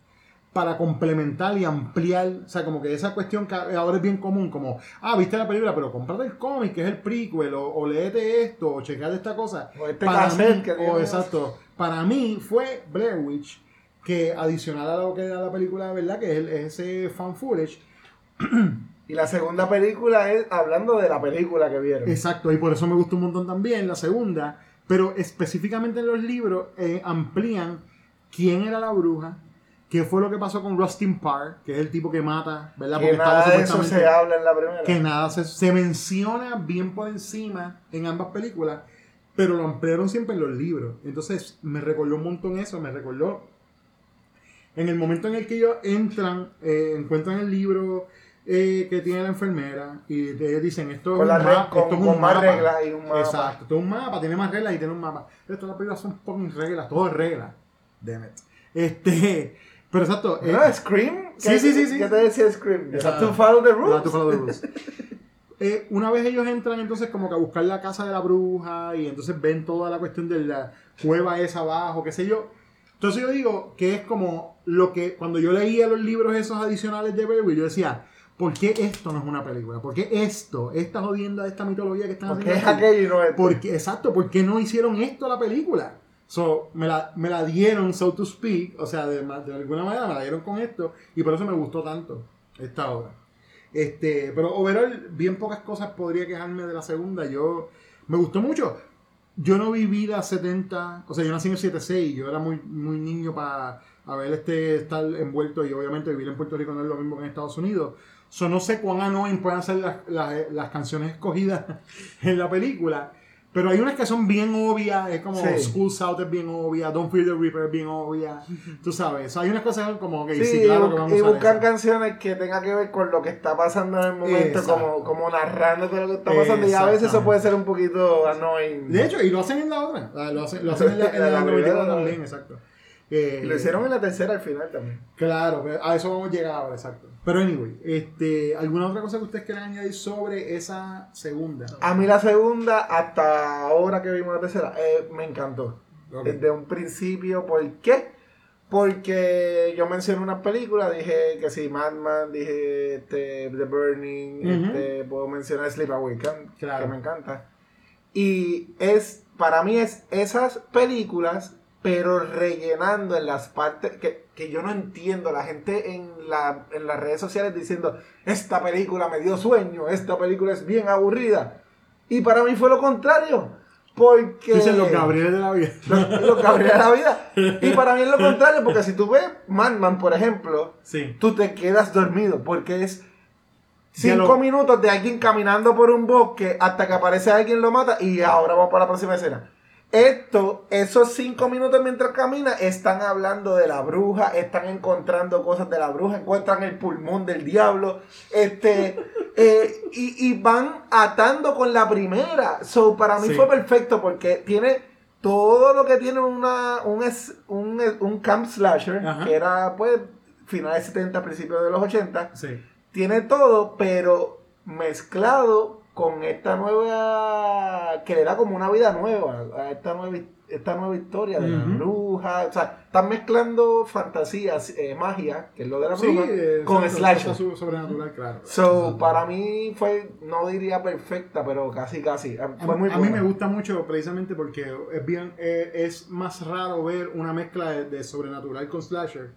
para complementar y ampliar, o sea, como que esa cuestión que ahora es bien común, como, ah, viste la película, pero cómprate el cómic, que es el prequel, o, o léete esto, o checate esta cosa. O este para cassette mí, que o exacto, para mí fue Blair Witch, que adicional a lo que era la película, ¿verdad? Que es, el- es ese fan footage, [clears throat] Y la segunda película es hablando de la película que vieron. Exacto, y por eso me gustó un montón también la segunda, pero específicamente en los libros eh, amplían quién era la bruja, qué fue lo que pasó con Rustin Parr, que es el tipo que mata, ¿verdad? que nada de eso se habla en la primera. que nada se, se menciona bien por encima en ambas películas, pero lo ampliaron siempre en los libros. Entonces me recordó un montón eso, me recordó en el momento en el que ellos entran, eh, encuentran el libro eh, que tiene la enfermera y ellos dicen esto es un, mapa, con- esto es con un más mapa. reglas y un mapa. Exacto, esto es un mapa, tiene más reglas y tiene un mapa. Esto las películas son fucking reglas, todo es reglas. Damn it. Este, pero exacto. eh, ¿No? ¿Scream? Sí, ¿Qué- sí, sí, sí. ¿Qué te decía Scream? Have to follow the rules. to follow the rules. [laughs] Eh, una vez ellos entran entonces como que a buscar la casa de la bruja y entonces ven toda la cuestión de la cueva esa abajo, qué sé yo. Entonces yo digo que es como lo que cuando yo leía los libros esos adicionales de Beowulf, yo decía, ¿por qué esto no es una película? ¿Por qué esto, esta jodienda de esta mitología que están es haciendo? aquí? aquello y no esto. Porque, exacto, ¿por qué no hicieron esto a la película? So, me, la, me la dieron, so to speak, o sea, de, de alguna manera me la dieron con esto y por eso me gustó tanto esta obra. Este, pero overall, bien pocas cosas podría quejarme de la segunda. Yo, me gustó mucho. Yo no viví las 70, o sea, yo nací en el 76, yo era muy, muy niño para haber este, estar envuelto y obviamente vivir en Puerto Rico no es lo mismo que en Estados Unidos. So, no sé cuán annoying pueden ser las, las, las canciones escogidas [laughs] en la película, Pero hay unas que son bien obvias, es como Sí. School South es bien obvia, Don't Fear the Reaper es bien obvia, [laughs] tú sabes. hay unas cosas como que sí, Sí, claro y que bu- vamos y a usar buscan canciones que tengan que ver con lo que está pasando en el momento, como, como narrándote lo que está pasando. Y a veces eso puede ser un poquito annoying. De hecho, y lo hacen en la otra, lo hacen, lo hacen en la, en [laughs] La la 94 primera, también, exacto. Eh, lo hicieron en la tercera al final también. Claro, a eso vamos a llegar ahora, exacto. Pero anyway, este, ¿alguna otra cosa que ustedes quieran añadir sobre esa segunda? A mí la segunda, hasta ahora que vimos la tercera, eh, me encantó. Desde un principio, ¿por qué? Porque yo mencioné una película, dije que sí, Madman, dije este, The Burning, este, puedo mencionar Sleepaway Camp, Claro. que me encanta. Y es, para mí es esas películas, pero rellenando en las partes que, que yo no entiendo. La gente en, la, en las redes sociales diciendo, esta película me dio sueño, esta película es bien aburrida. Y para mí fue lo contrario. Porque... Dicen los Gabriel de la vida. [laughs] Los, los Gabriel de la vida. [laughs] Y para mí es lo contrario, porque si tú ves Madman, por ejemplo, Sí. tú te quedas dormido, porque es cinco lo- minutos de alguien caminando por un bosque hasta que aparece alguien lo mata y ahora vamos para la próxima escena. Esto, esos cinco minutos mientras camina, están hablando de la bruja, están encontrando cosas de la bruja, encuentran el pulmón del diablo, este, [laughs] eh, y, y van atando con la primera. So, para mí Sí. fue perfecto porque tiene todo lo que tiene una, un, un, un camp slasher, Ajá. que era pues finales 70, principios de los 80 Sí. tiene todo, pero mezclado con esta nueva, que le da como una vida nueva, a esta nueva, esta nueva historia de la Ujú. bruja. O sea, están mezclando fantasías, eh, magia, que es lo de la Sí, bruja, eh, con exacto, slasher. sobrenatural, claro. So, para mí fue, no diría perfecta, pero casi, casi. A, muy a mí me gusta mucho precisamente porque es bien eh, es más raro ver una mezcla de, de sobrenatural con slasher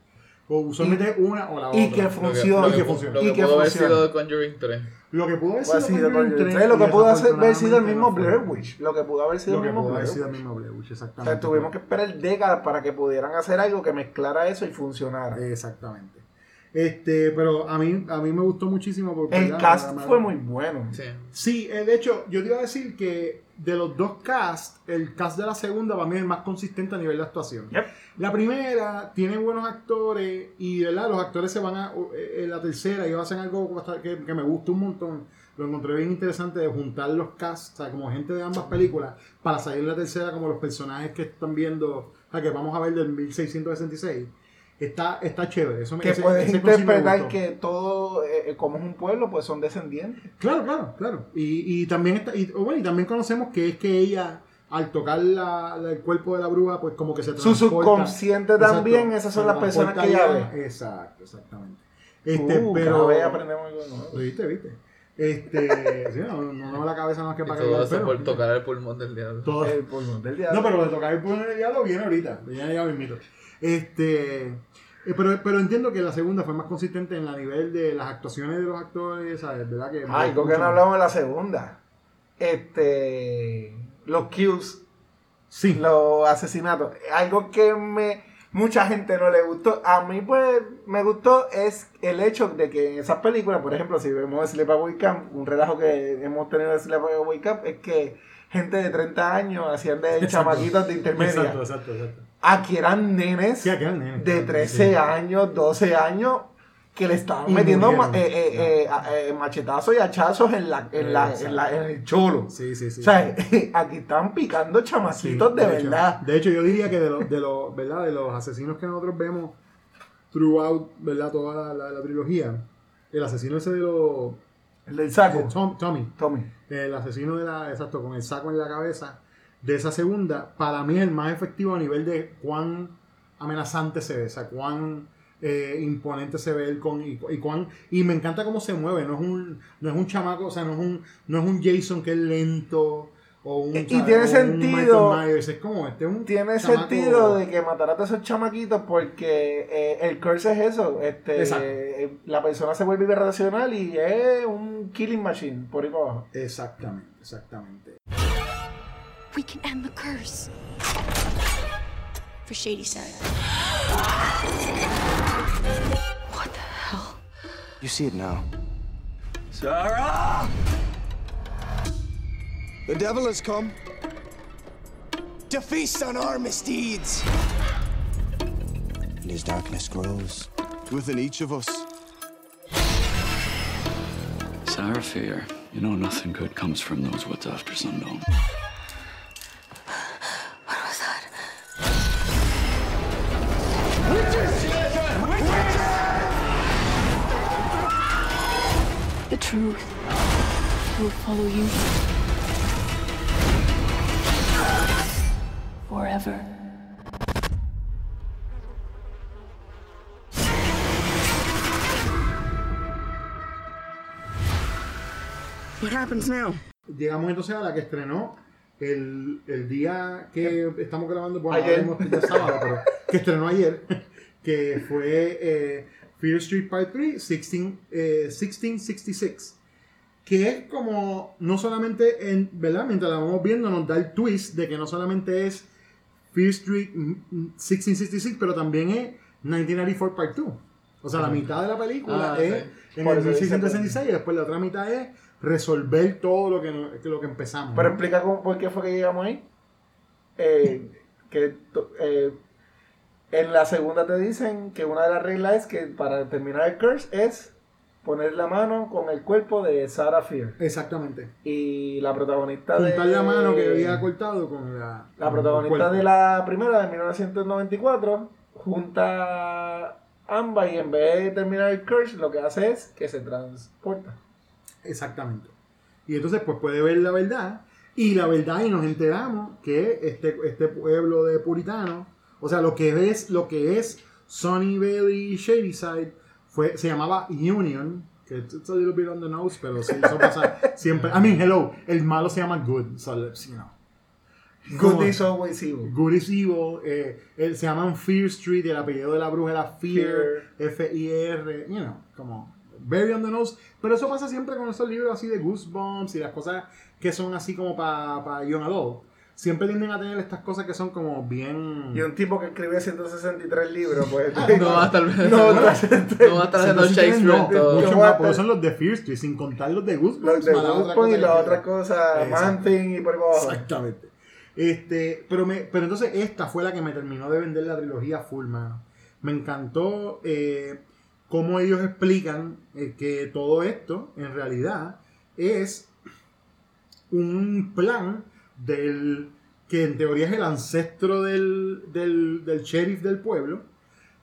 o usualmente una o la otra y que Lo que- funciona. Lo que, Y que lo que Y que pudo haber sido Conjuring 3. lo que pudo haber sido, sido Conjuring Conjuring 3, tres, lo que pudo haber sido el mismo. Blair Witch. Lo que pudo haber sido lo el que mismo pudo haber Blair sido el mismo Blair Witch O exactamente sea, tuvimos que esperar décadas para que pudieran hacer algo que mezclara eso y funcionara. exactamente este pero a mí a mí me gustó muchísimo porque El cast fue muy bueno. Sí. Sí, eh, de hecho, yo te iba a decir que de los dos casts, el cast de la segunda para mí es el más consistente a nivel de actuación. Yep. La primera tiene buenos actores y ¿verdad? los actores se van a. eh, En la tercera, ellos hacen algo que, que me gusta un montón. Lo encontré bien interesante de juntar los casts, o sea, como gente de ambas películas, para salir en la tercera como los personajes que están viendo, o sea, que vamos a ver del 1666. Está, está chévere. Eso me Que ese- puedes ese interpretar que todo, eh, eh, como es un pueblo, pues son descendientes. Claro, claro, claro. Y, y también está, y, bueno, y también conocemos que es que ella, al tocar la- la- el cuerpo de la bruja, pues como que se Su transporta. subconsciente también, esas son las personas que ella allá. Exacto, exactamente. Este, Uh, pero. cada vez aprendemos algo nuevo. ¿Viste, viste? Este, sí, no, no, no la cabeza más que Y para todo eso el por tocar el pulmón del diablo. Todo- El pulmón del diablo. no, pero de tocar el pulmón del diablo viene ahorita. Viene ya mismito. Este. eh, Pero, pero entiendo que la segunda fue más consistente en la nivel de las actuaciones de los actores, ¿sabes? ¿Verdad? Que Ay, ¿con qué no hablamos de la segunda? Este. Los kills, Sí. los asesinatos. Algo que me. Mucha gente no le gustó. A mí, pues, me gustó es el hecho de que en esas películas, por ejemplo, si vemos Sleepaway Camp, un relajo que hemos tenido de Sleepaway Camp es que gente de 30 años hacían de chamaquitos de intermedia. Exacto, exacto, exacto. Aquí eran nenes Sí, aquí eran nenes, de claro, 13 sí. años, 12 años que le estaban Y metiendo ma- eh, eh, eh, eh, machetazos y hachazos en, la, en, la, en, la- en el cholo. Sí, sí, sí. O sea, [laughs] aquí están picando chamacitos de, verdad. De hecho, yo diría que de los, de los, ¿verdad? De los asesinos que nosotros vemos throughout, ¿verdad? Toda la, la- trilogía, el asesino ese de los... El del saco. Tom- Tommy. Tommy. El asesino de la... Exacto, con el saco en la cabeza. De esa segunda, para mí es el más efectivo a nivel de cuán amenazante se ve. O sea, cuán eh, imponente se ve él con y, y cuán y me encanta cómo se mueve no es un no es un chamaco o sea no es un no es un Jason que es lento o un Y tiene o un sentido- Michael Myers. es como este es un Tiene chamaco- sentido de que matar a todos esos chamaquitos porque eh, el curse es eso. Este, eh, la persona se vuelve irracional y es un killing machine por ahí para abajo. exactamente exactamente We can end the curse. For Shady Side. What the hell? You see it now. Sarah! The devil has come. to feast on our misdeeds. And as darkness grows within each of us, Sarah Fear, you know nothing good comes from those woods after sundown. Truth will follow you forever. What happens now? Llegamos entonces a la que estrenó el, el día que estamos grabando, bueno, Ayer. ahora mismo es sábado, pero que estrenó ayer, [laughs] que fue eh, Fear Street Part 3, 16, eh, 1666. Que es como, no solamente, en, ¿verdad? Mientras la vamos viendo, nos da el twist de que no solamente es Fear Street mm, mm, 1666, pero también es 1994 Part 2. O sea, la mitad de la película Ah, es sí. en Por el eso dice 1666 y después la otra mitad es resolver todo lo que, lo que empezamos. Pero ¿no? explica cómo, por qué fue que llegamos ahí. Eh, que eh, en la segunda te dicen que una de las reglas es que para terminar el curse es poner la mano con el cuerpo de Sarah Fear. Exactamente. Y la protagonista de... Juntar la mano que había cortado con la. La con protagonista de la primera, de 1994, junta ambas y en vez de terminar el curse, lo que hace es que se transporta. Exactamente. Y entonces, pues puede ver la verdad. Y la verdad, y nos enteramos que este, este pueblo de puritanos, o sea, lo que es, lo que es Sunnyvale y Shadyside, fue, se llamaba Union, que it's a little bit on the nose, pero sí, eso pasa siempre. I mean, hello, el malo se llama Good, so let's, you know. Good Como- is always evil. Good is Evil, eh, se llaman Fear Street, el apellido de la bruja era Fear, F-I-R, you know, como very on the nose. Pero eso pasa siempre con esos libros así de Goosebumps y las cosas que son así como para Young Adult. Siempre tienden a tener estas cosas que son como bien. Y un tipo que escribe 163 libros, pues. [laughs] No va a estar, No, no, no, va a estar Entonces, Shakespeare no, todo. mucho más, voy a porque estar- son los de Fear Street, sin contar los de Goosebumps. Los de Goosebumps y las otras cosas, Exacto. Man-Thing y por ahí abajo. Exactamente. Este, pero, me, pero entonces esta fue la que me terminó de vender la trilogía full, mano. Me encantó eh, cómo ellos explican eh, que todo esto, en realidad, es un plan del que en teoría es el ancestro del, del, del sheriff del pueblo,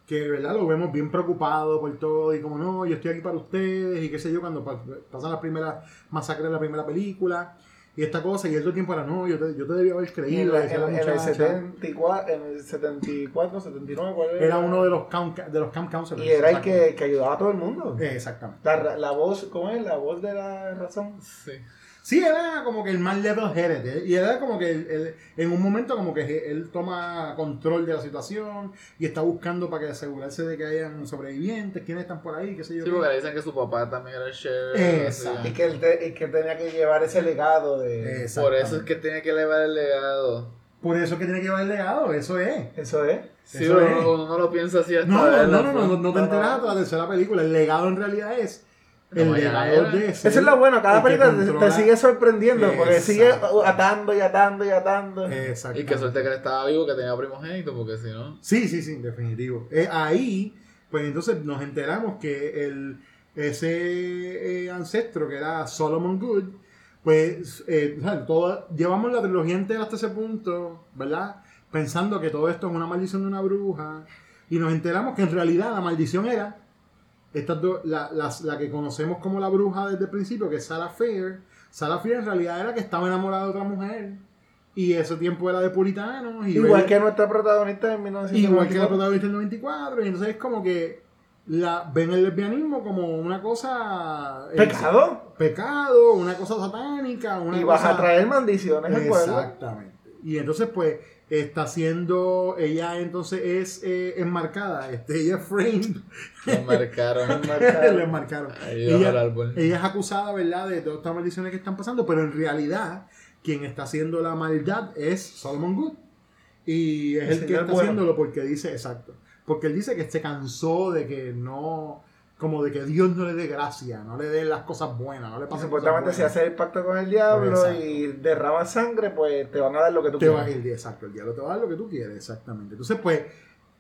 que ¿verdad? lo vemos bien preocupado por todo y como no, yo estoy aquí para ustedes y qué sé yo, cuando pa- pasan las primeras masacres de la primera película y esta cosa, y él todo el tiempo era, no, yo te, yo te debía haber en, creído, en- la en el muchacha. 74, en el 74, 79, ¿cuál era? Era uno de los camp, de los camp counselors. Y era el que, que ayudaba a todo el mundo. Exactamente. La, la voz, ¿cómo es? La voz de la razón. Sí. Sí, era como que el más level headed. Y era como que él- él- en un momento como que él toma control de la situación y está buscando para que asegurarse de que hayan sobrevivientes, quiénes están por ahí, qué sé yo. Sí, qué. porque le dicen que su papá también era el sheriff. Exacto. Y que, él te- y que tenía que llevar ese legado de... Por eso es que tiene que elevar el legado. Por eso es que tiene que llevar el legado, eso es. Eso es. Sí, Eso uno, es. uno no lo piensa así hasta No, no, no, no, no, no, no te No, enteras hasta la tercera película. El legado en realidad es el legado de Eso es lo bueno, cada película te, sigue sorprendiendo porque sigue atando y atando y atando. Exacto. Y que suerte que él estaba vivo, que tenía primogénito, porque si no. Sí, sí, sí, definitivo. Eh, ahí, pues entonces nos enteramos que el, ese eh, ancestro que era Solomon Good, pues eh, o sea, todo- llevamos la trilogía entera hasta ese punto, ¿verdad? Pensando que todo esto es una maldición de una bruja. Y nos enteramos que en realidad la maldición era estas dos- la, las- la que conocemos como la bruja desde el principio, que es Sarah Fair. Sarah Fair en realidad era que estaba enamorada de otra mujer. Y ese tiempo era de puritanos. Y Igual que nuestra protagonista en 1994. Igual que la protagonista del 94. Y entonces es como que la, ven el lesbianismo como una cosa. eh, ¿Pecado? pecado, una cosa satánica. Una Y vas a traer maldiciones al pueblo. Exactamente. Y entonces, pues, está siendo. Ella entonces es eh, enmarcada. Este, ella es framed. Lo marcaron. Le enmarcaron. [laughs] Bajo el Ella, es acusada, ¿verdad?, de todas estas maldiciones que están pasando, pero en realidad, quien está haciendo la maldad es Solomon Good. Y es El el, que está bueno. haciéndolo porque dice, exacto. Porque él dice que se cansó de que no. Como de que Dios no le dé gracia, no le dé las cosas buenas, no le Y pasen supuestamente si haces el pacto con el diablo Exacto. y derramas sangre, pues te van a dar lo que tú te va, quieras. el, exacto, el diablo te va a dar lo que tú quieres, exactamente. Entonces, pues,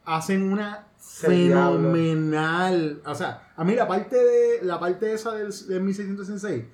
hacen una fenomenal. O sea, a mí la parte de la parte esa del, del 1606,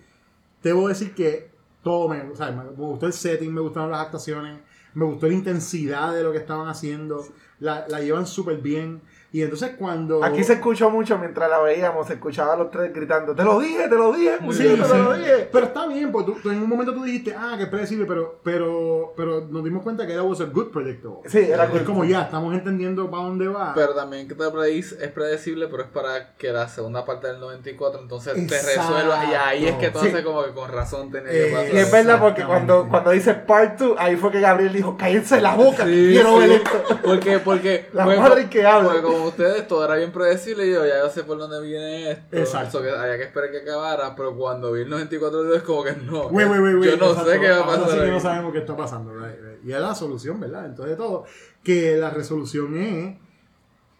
debo decir que todo me, o sea, me, me gustó el setting, me gustaron las actuaciones, me gustó la intensidad de lo que estaban haciendo, la, la llevan súper bien. Y entonces cuando... Aquí se escuchó mucho mientras la veíamos, se escuchaba a los tres gritando, te lo dije, te lo dije, Sí, muñeco, te lo sí. dije. Pero está bien, porque tú, tú en un momento tú dijiste, ah, que es predecible, pero, pero, pero nos dimos cuenta que era was a good predictable. Sí, era Es como ya, estamos entendiendo para dónde va. Pero también que te predice- es predecible, pero es para que la segunda parte del 94 entonces te Exacto. resuelva. Y ahí es que tú Sí. haces como que con razón tenía que Eh, pasar. Y es verdad porque cuando, cuando dice part 2, ahí fue que Gabriel dijo, cállense la boca, Sí, quiero sí. ver esto. Porque, porque, La porque- madre que habla. porque como ustedes todo era bien predecible, yo ya yo sé por dónde viene esto. Exacto. Eso que había que esperar que acabara, pero cuando vi el 94 es como que no. Yo no exacto. sé qué va a Ahora pasar. sí que no sabemos qué está pasando. right, right. Y es la solución, ¿verdad? Entonces de todo. Que la resolución es.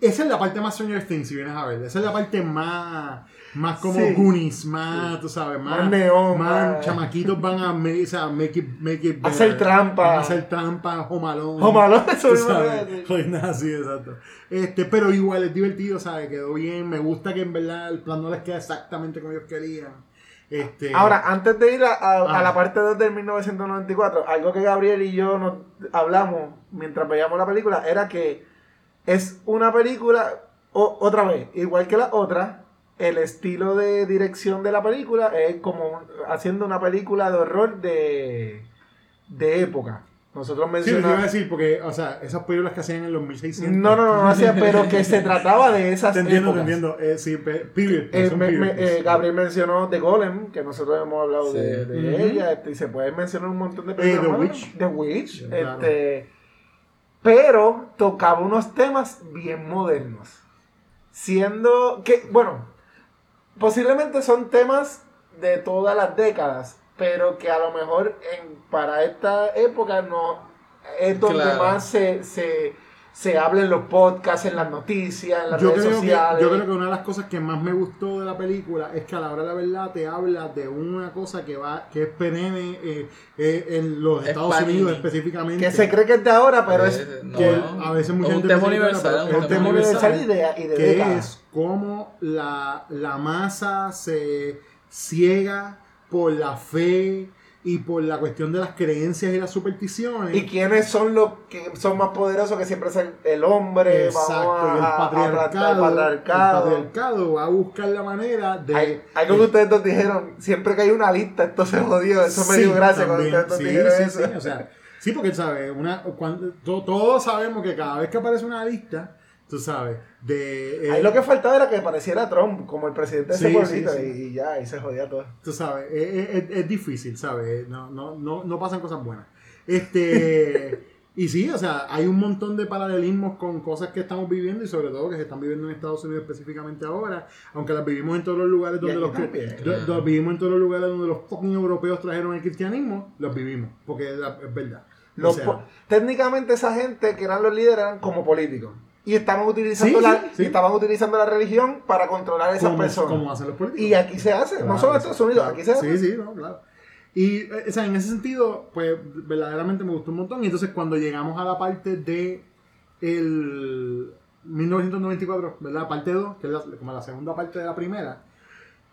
Esa es la parte más Stranger Things, si vienes a ver. Esa es la parte más. Más como Sí. Goonies, más, tú sabes, más. Más neón, más chamaquitos van a make, o sea, make it, make it Hacer trampa. Hacer trampa, homalón. Homalón, eso [laughs] sabes. decir. Pues nada, sí, exacto. Este, pero igual es divertido, ¿sabes? Quedó bien. Me gusta que en verdad el plan no les queda exactamente como ellos querían. Este, Ahora, antes de ir a, a- a Ah. la parte 2 del 1994, algo que Gabriel y yo nos hablamos mientras veíamos la película era que es una película, o- otra vez, igual que la otra, el estilo de dirección de la película es como haciendo una película de horror de, de época. Nosotros Sí, lo que iba a mencionamos... decir, porque, o sea, esas películas que hacían en los 1600. No, no, no, no hacía, pero que se trataba de esas Te entiendo, te épocas. entiendo. Eh, sí, period. Eh, me- me- piece. eh, Gabriel mencionó The Golem, que nosotros hemos hablado Sí. de, ella, este, y se puede mencionar un montón de Eh, películas. The más. Witch. The Witch. Claro. Este, pero tocaba unos temas bien modernos. Siendo que, bueno, posiblemente son temas de todas las décadas, pero que a lo mejor en, para esta época no es donde Claro. más se, se, se habla en los podcasts, en las noticias, en las yo redes creo, que, sociales. yo creo que una de las cosas que más me gustó de la película es que a la hora de la verdad te habla de una cosa que va que es perenne eh, eh, en los Es Estados. Unidos específicamente. que se cree que es de ahora, pero es Eh, no. que a veces mucha Es un gente tema universal, es es un tema tema universal universal y de- y de que décadas. es cómo la, la masa se ciega por la fe y por la cuestión de las creencias y las supersticiones. ¿Y quiénes son los que son más poderosos que siempre es el, el hombre? Exacto, Vamos y el a- patriarcado, el patriarcado. el patriarcado va a buscar la manera de... Hay- algo que ustedes nos dijeron, siempre que hay una lista, esto se jodió. Eso me dio gracia cuando ustedes nos Sí, dijeron sí, eso. sí, o sea, sí, porque, ¿sabes? Una, cuando, to- todos sabemos que cada vez que aparece una lista, tú sabes, de... eh, Ahí lo que faltaba era que pareciera Trump como el presidente de ese Sí, pueblito sí, sí. Y, y ya, ahí se jodía todo. Tú sabes, es, es- es difícil, ¿sabes? No, no, no, no pasan cosas buenas. Este... [laughs] Y sí, o sea, hay un montón de paralelismos con cosas que estamos viviendo y sobre todo que se están viviendo en Estados Unidos específicamente ahora, aunque las vivimos en todos los lugares donde los, también. do- do- vivimos en todos los lugares donde los fucking europeos trajeron el cristianismo, los vivimos, porque es, la- es verdad. O sea, técnicamente esa gente que eran los líderes eran como políticos. Y estaban utilizando, Sí, la, sí, sí. y estaban utilizando la religión para controlar a esas como, personas. como hacen los políticos. Y aquí se hace, no Claro, solo en Estados Unidos, claro. aquí se hace. Sí, sí, no, claro. Y, eh, o sea, en ese sentido, pues, verdaderamente me gustó un montón. Y entonces, cuando llegamos a la parte de el 1994, ¿verdad? Parte 2, que es la, como la segunda parte de la primera.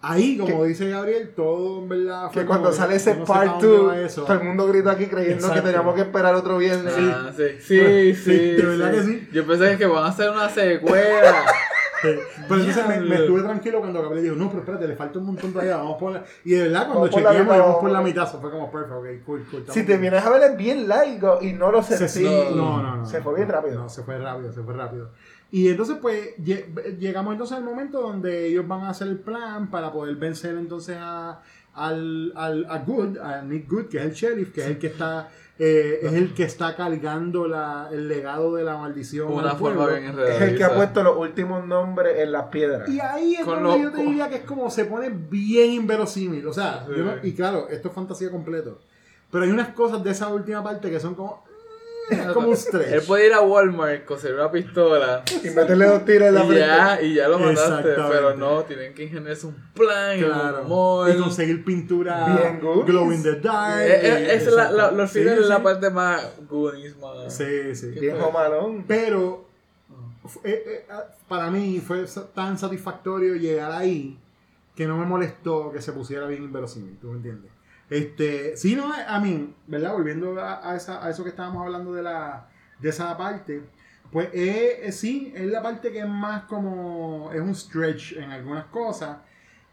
Ahí, como dice Gabriel, todo, en verdad, Que fue cuando como, sale ese no part dónde 2, va eso. todo el mundo grita aquí creyendo Exacto. que teníamos que esperar otro viernes. Ah, sí, sí, sí. de verdad que sí. Yo pensé que van a hacer una secuela. [laughs] Pero entonces me, me estuve tranquilo cuando Gabriel dijo, no, pero espérate, le falta un montón todavía, vamos por la... Y de verdad, cuando Vamos por la chequeamos, mitad, íbamos por la mitad, eso fue como perfecto, ok, cool, cool. Si te vienes a ver es bien largo y no lo Se- sentí. no, no, no. Se fue bien rápido. No, se fue rápido, se fue rápido. Y entonces, pues, lle- llegamos entonces al momento donde ellos van a hacer el plan para poder vencer entonces a, al, al, a Good, a Nick Good, que es el sheriff, que es el que está, eh, es el que está cargando la, el legado de la maldición. Una forma bien Es el que ha puesto los últimos nombres en las piedras. Y ahí es Con donde lo- yo te diría que es como se pone bien inverosímil. O sea, Sí. yo no- y claro, esto es fantasía completo. Pero hay unas cosas de esa última parte que son como. Es como un stretch. Él puede ir a Walmart, conseguir una pistola Y meterle dos tiros en la y frente. ya, y ya lo mataste. Pero no, tienen que ingeniarse un plan un Claro. Y conseguir pintura Bien good. glow in the dark. Eh, eh, esa es la, la, los Sí, finales es la parte más Goonies, más. Sí, sí. Viejo malón. Pero fu- eh, eh, ah, para mí fue tan satisfactorio llegar ahí que no me molestó que se pusiera bien inverosímil, ¿tú me entiendes? Este, sí, no, a mí, ¿verdad? Volviendo a, a esa, a eso que estábamos hablando de, la, de esa parte, pues eh, eh, sí, es la parte que es más como, es un stretch en algunas cosas,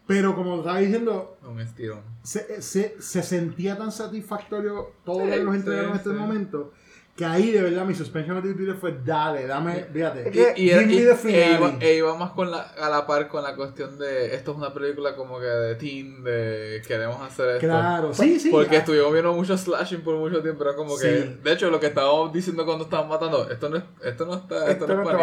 pero como estaba diciendo, Un estirón. se, se, se sentía tan satisfactorio todo Sí, lo que nos sí, entregaron en este sí. momento que ahí de verdad mi suspension of disbelief fue dale, dame, fíjate, Y, give y- me y- e, iba, e iba más con la, a la par con la cuestión de esto es una película como que de teen, de queremos hacer esto. Claro, sí, sí. Porque ah, estuvimos viendo mucho slashing por mucho tiempo, era como que, Sí. de hecho lo que estábamos diciendo cuando estaban matando, esto no, es, esto no está, esto, Esto no [laughs] no es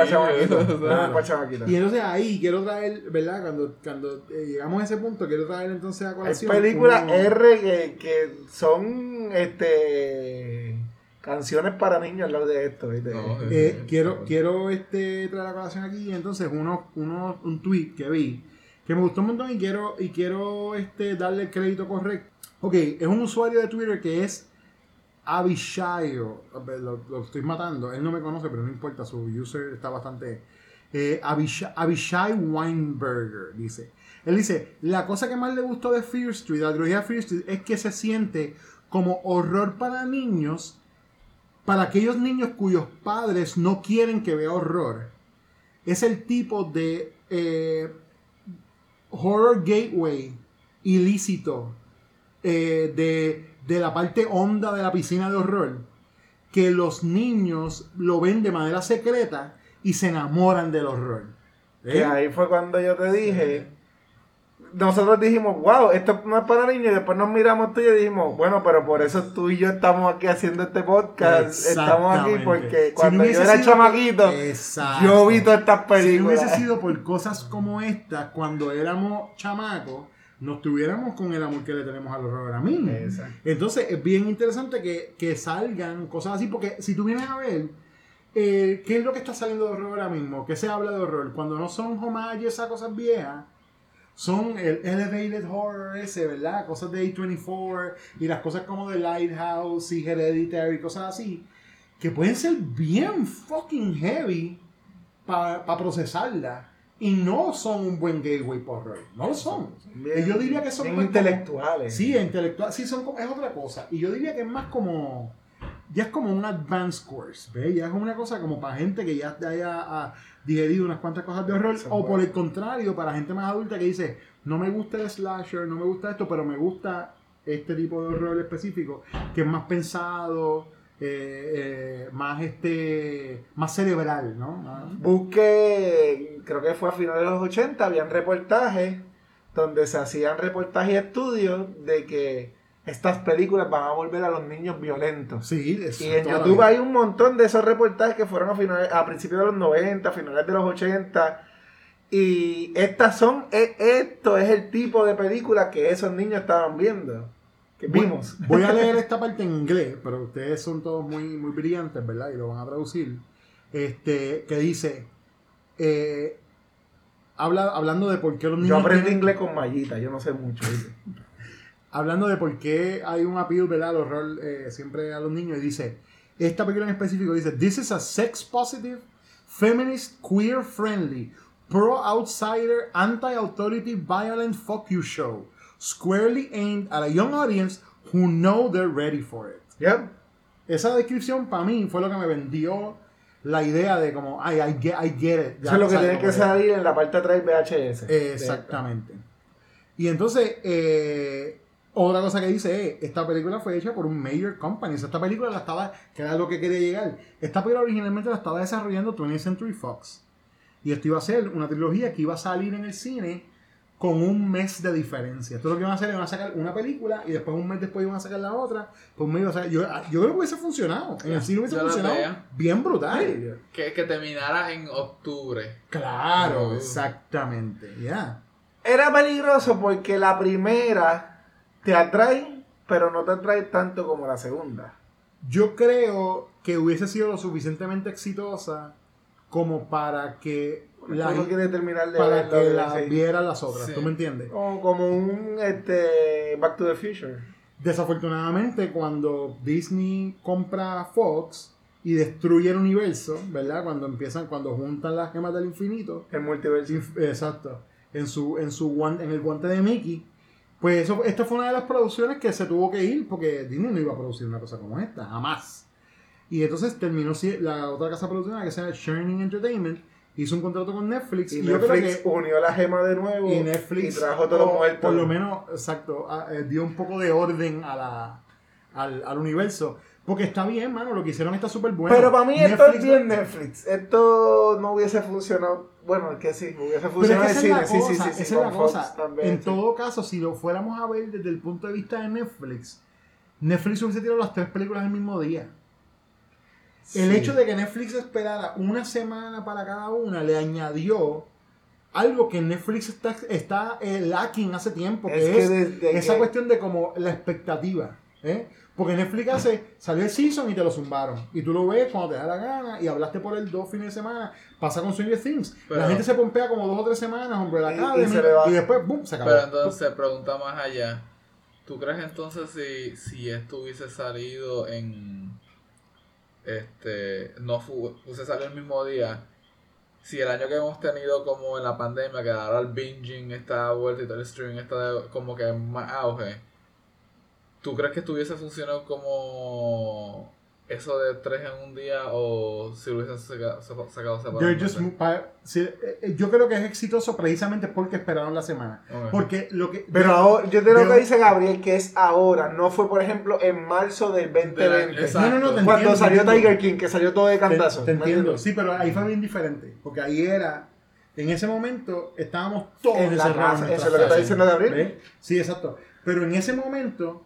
para chamaquito. No. Y entonces ahí quiero traer, ¿verdad? Cuando, cuando eh, llegamos a ese punto, quiero traer entonces a Hay colación. películas uno- R que, que son este canciones para niños lo de esto, ¿viste? No, Eh, quiero quiero este, traer a colación aquí, entonces, uno, uno, un tweet que vi que me gustó un montón y quiero, y quiero este, darle el crédito correcto. Ok, es un usuario de Twitter que es Abishayo. Lo, lo estoy matando. Él no me conoce, pero no importa. Su user está bastante. Eh, Abishai, Abishai Weinberger dice. Él dice: La cosa que más le gustó de Fear Street, la trilogía Fear Street, es que se siente como horror para niños, para aquellos niños cuyos padres no quieren que vea horror. Es el tipo de eh, horror gateway ilícito eh, de, de la parte honda de la piscina de horror que los niños lo ven de manera secreta y se enamoran del horror. ¿Eh? Que ahí fue cuando yo te dije. Nosotros dijimos, wow, esto no es para niños. Y después nos miramos tú y dijimos, bueno, pero por eso tú y yo estamos aquí haciendo este podcast. Estamos aquí porque Si cuando no yo era sido- chamaquito, Exacto. yo vi todas estas Si no películas. hubiese sido por cosas como estas, cuando éramos chamacos, no estuviéramos con el amor que le tenemos al horror ahora mismo. Exacto. Entonces es bien interesante que, que salgan cosas así, porque si tú vienes a ver, eh, ¿qué es lo que está saliendo de horror ahora mismo? ¿Qué se habla de horror? Cuando no son homages a cosas viejas, son el elevated horror ese, ¿verdad? Cosas de A24 y las cosas como de Lighthouse y Hereditary, cosas así, que pueden ser bien fucking heavy para procesarla. Y no son un buen gateway por horror. No lo son. Bien- y yo diría que son más como- intelectuales. Sí, intelectual. Sí, son como- es otra cosa. Y yo diría que es más como. Ya es como un advanced course. ¿ves? Ya es una cosa como para gente que ya haya digerido unas cuantas cosas de horror. Son o por el contrario, para gente más adulta que dice: No me gusta el slasher, no me gusta esto, pero me gusta este tipo de horror específico, que es más pensado. eh, eh, más este más cerebral, ¿no? Más- Busqué, creo que fue a finales de los 80, habían reportajes donde se hacían reportajes y estudios de que estas películas van a volver a los niños violentos. Sí, eso, Y en YouTube hay un montón de esos reportajes que fueron a, finales, a principios de los 90, a finales de los 80. Y estas son, e- esto es el tipo de película que esos niños estaban viendo. Que Voy- vimos. Voy a leer [laughs] esta parte en inglés, pero ustedes son todos muy, muy brillantes, ¿verdad? Y lo van a traducir. Este, que dice, eh, habla, hablando de por qué los niños... Yo aprendí tienen- inglés con mallita, yo no sé mucho. Hablando de por qué hay un appeal, ¿verdad? Al horror eh, siempre a los niños. Y dice, esta película en específico dice, This is a sex positive, feminist, queer friendly, pro outsider, anti-authority, violent fuck you show. Squarely aimed at a young audience who know they're ready for it. Yep. Esa descripción para mí fue lo que me vendió la idea de como, ay, I get, I get it. Eso es lo que tiene que salir en la parte atrás del VHS. Exactamente. Y entonces, eh, otra cosa que dice es, esta película fue hecha por un major company. O sea, esta película la estaba, que era lo que quería llegar. Esta película originalmente la estaba desarrollando 20th Century Fox. Y esto iba a ser una trilogía que iba a salir en el cine con un mes de diferencia. Esto lo que iban a hacer, iban a sacar una película y después un mes después iban a sacar la otra. Pues me iba a sacar- yo, yo creo que hubiese funcionado. En el cine hubiese funcionado bien brutal. Que, que terminara en octubre. Claro, exactamente. Ya. Era peligroso porque la primera te atrae, pero no te atrae tanto como la segunda. Yo creo que hubiese sido lo suficientemente exitosa como para que la, Uno quiere terminar de para que la vieran las otras, Sí. ¿tú me entiendes? Como, como un este, Back to the Future. Desafortunadamente, cuando Disney compra Fox y destruye el universo, ¿verdad? Cuando empiezan, cuando juntan las gemas del infinito, El multiverso. exacto, en su, en su guan- en el guante de Mickey, pues eso, esta fue una de las producciones que se tuvo que ir porque Disney no iba a producir una cosa como esta, jamás. Y entonces terminó la otra casa productora que se llama Shining Entertainment, hizo un contrato con Netflix Y y, yo creo Netflix que unió la gema de nuevo y Netflix y trajo todo muerto. por lo menos exacto eh, dio un poco de orden a la al, al universo porque está bien mano lo que hicieron está súper bueno Pero para mí esto Netflix- es bien Netflix. Esto no hubiese funcionado. Bueno, es que sí, hubiese es funcionado que en esa cine. es la Sí, cosa, sí, sí, sí, esa es la Fox cosa. también, en sí. todo caso si lo fuéramos a ver desde el punto de vista de Netflix Netflix hubiese tirado las tres películas el mismo día el Sí. hecho de que Netflix esperara una semana para cada una le añadió algo que Netflix está, está eh, lacking hace tiempo, que Es es, que esa cuestión de como la expectativa. ¿eh? Porque Netflix hace, salió el season y te lo zumbaron. Y tú lo ves cuando te da la gana y hablaste por él dos fines de semana. Pasa con Stranger Things. Pero- la gente se pompea como dos o tres semanas, hombre, la Y- y y después, boom, se acabó. Pero entonces, pregunta más allá. ¿Tú crees entonces si, si esto hubiese salido en. Este. No fu- hubiese salido el mismo día? Si el año que hemos tenido como en la pandemia, que ahora el binging está vuelta y todo el streaming está de- como que en más auge. ¿Tú crees que esto hubiese funcionado como eso de tres en un día o si lo hubiesen saca- sacado separado? Sí, eh, eh, yo creo que es exitoso precisamente porque esperaron la semana. Ok. Porque lo que. Pero de- ahora, yo te lo de- que dice Gabriel, que es ahora, no fue por ejemplo en marzo del 2020. Exacto. No, no, no, te Cuando entiendo, salió te entiendo. Tiger King, que salió todo de Te, cantazo. te ¿me entiendo, sí, pero ahí fue bien diferente. Porque ahí era. En ese momento estábamos todos En la encerrados. en casa, eso es lo que está diciendo Gabriel. ¿Ves? Sí, exacto. Pero en ese momento,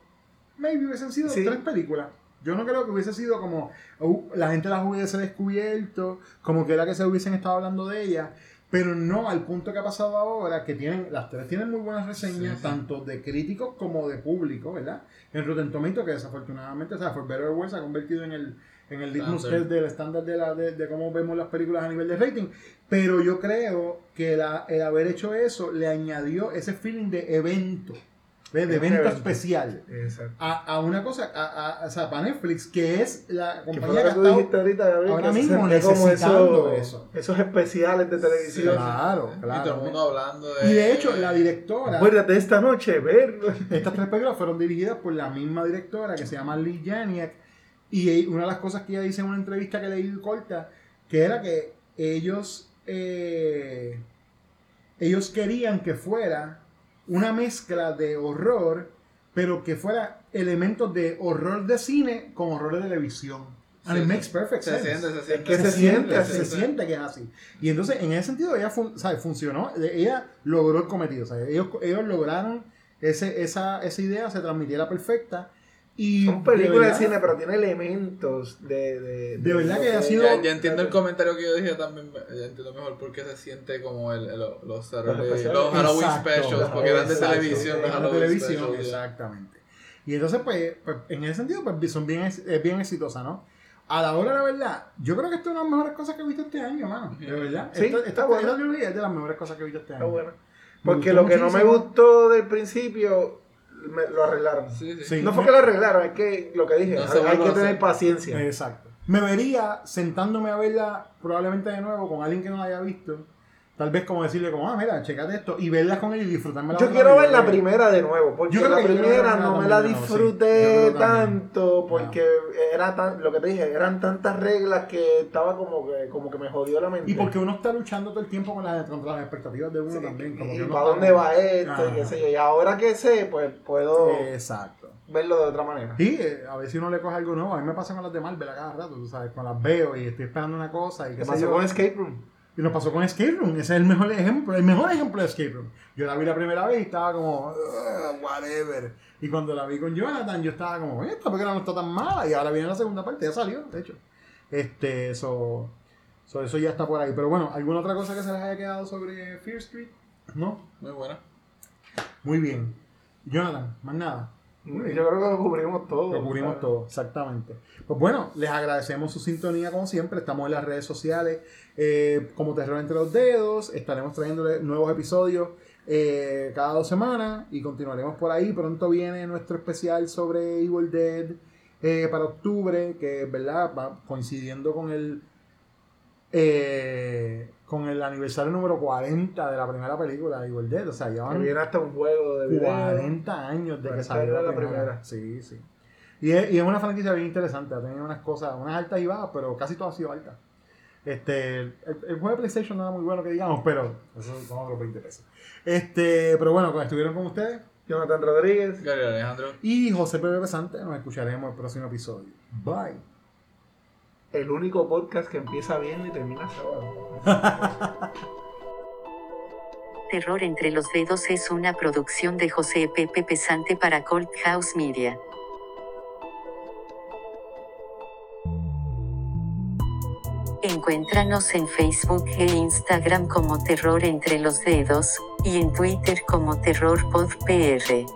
maybe hubiesen sido Sí. tres películas. Yo no creo que hubiese sido como uh, la gente las hubiese descubierto, como que era que se hubiesen estado hablando de ellas, pero no al punto que ha pasado ahora, que tienen, las tres tienen muy buenas reseñas, Sí, sí. tanto de críticos como de público, ¿verdad? En Rotten Tomatoes, que desafortunadamente, o sea, For Better or Worse, se ha convertido en el, en el litmus test del estándar de, la, de, de cómo vemos las películas a nivel de rating. Pero yo creo que la- el haber hecho eso le añadió ese feeling de evento, de un evento especial. Exacto. A, a una cosa, a, a- o sea, para Netflix, que es la compañía que que ha tú dijiste ahorita, Gabriel, ahora mismo como necesitando eso- eso. Esos especiales de televisión. Claro, Y claro. todo el mundo hablando de. Y de hecho, la directora, Acuérdate esta noche, ver. estas tres películas fueron dirigidas por la misma directora que se llama Lee Janiak. Y una de las cosas que ella dice en una entrevista que leí corta, que era que ellos, eh, ellos querían que fuera una mezcla de horror, pero que fuera elementos de horror de cine con horror de televisión. And Sí, it makes perfect se sense. siente, se siente. que se siente así. se siente que es así. Y entonces, en ese sentido, ella fun- ¿sabes? funcionó. Ella logró el cometido. Ellos, ellos lograron ese, esa, esa idea, se transmitiera perfecta. Y Son películas de, cine, pero tiene elementos de. De, De verdad que ha sido- Ya, ya entiendo el comentario que yo dije también, ya entiendo mejor por qué se siente como el, el- los, los Halloween Exacto, specials, porque eran de televisión, los eran de Halloween televisión, specials, ya. exactamente. Y entonces, pues, pues, en ese sentido, pues son bien, es bien exitosa, ¿no? A la hora de la verdad, yo creo que esta es una de las mejores cosas que he visto este año, mano. De verdad. Sí, esta, está esta, buena. esta es de las mejores cosas que he visto este año. Está Porque lo que no me gustó del principio, me- lo arreglaron. Sí, sí. Sí, No fue me- que lo arreglaron, es que lo que dije, No hay, hay que tener paciencia. Exacto. Me vería sentándome a verla probablemente de nuevo con alguien que no la haya visto. Tal vez como decirle como, ah, mira, checate esto. Y verla con él y disfrutarme la Yo quiero ver la primera de nuevo, porque Yo creo la que primera no me la sí. Disfruté tanto, porque era tan, lo que te dije, eran tantas reglas que estaba como que, como que me jodió la mente. Y porque uno está luchando todo el tiempo con las, contra las expectativas de uno Sí, también. Como y que uno para dónde va esto, y qué sé yo. Y ahora que sé, pues puedo Exacto. verlo de otra manera. Sí, eh, a ver si uno le coge algo nuevo. A mí me pasa con las de Marvel a cada rato, tú sabes. Con las veo y estoy esperando una cosa. Y, qué ¿Qué sé pasó yo. con Escape Room? Y nos pasó con Escape Room. Ese es el mejor ejemplo. El mejor ejemplo de Escape Room. Yo la vi la primera vez y estaba como, "Ugh, whatever. Y cuando la vi con Jonathan, yo estaba como, esta película no está tan mala. Y ahora viene la segunda parte, ya salió, de hecho. Este, eso. eso ya está por ahí. Pero bueno, ¿alguna otra cosa que se les haya quedado sobre Fear Street? ¿No? Muy buena. Muy bien. Jonathan, más nada. Yo creo que lo cubrimos todo. Lo cubrimos todo, exactamente. Pues bueno, les agradecemos su sintonía como siempre. Estamos en las redes sociales eh, como Terror entre los Dedos. Estaremos trayéndole nuevos episodios eh, cada dos semanas y continuaremos por ahí. Pronto viene nuestro especial sobre Evil Dead eh, para octubre, que verdad va coincidiendo con el eh, con el aniversario número 40 de la primera película de Evil Dead. O sea, Que llevan viene hasta un juego de video. 40 años de que 40 salió la, la primera. primera. Sí, sí. Y es, y es una franquicia bien interesante. Ha tenido unas cosas, unas altas y bajas, pero casi todo ha sido alta. Este, el, el juego de PlayStation no era muy bueno que digamos, pero eso son otros 20 pesos. Este, pero bueno, pues, estuvieron con ustedes Jonathan Rodríguez. Gary Alejandro. y José Pepe Pesante. Nos escucharemos en el próximo episodio. Bye. El único podcast que empieza bien y termina sábado. Terror entre los dedos es una producción de José Pepe Pesante para Cold House Media. Encuéntranos en Facebook e Instagram como Terror entre los dedos, y en Twitter como Terror Pod PR.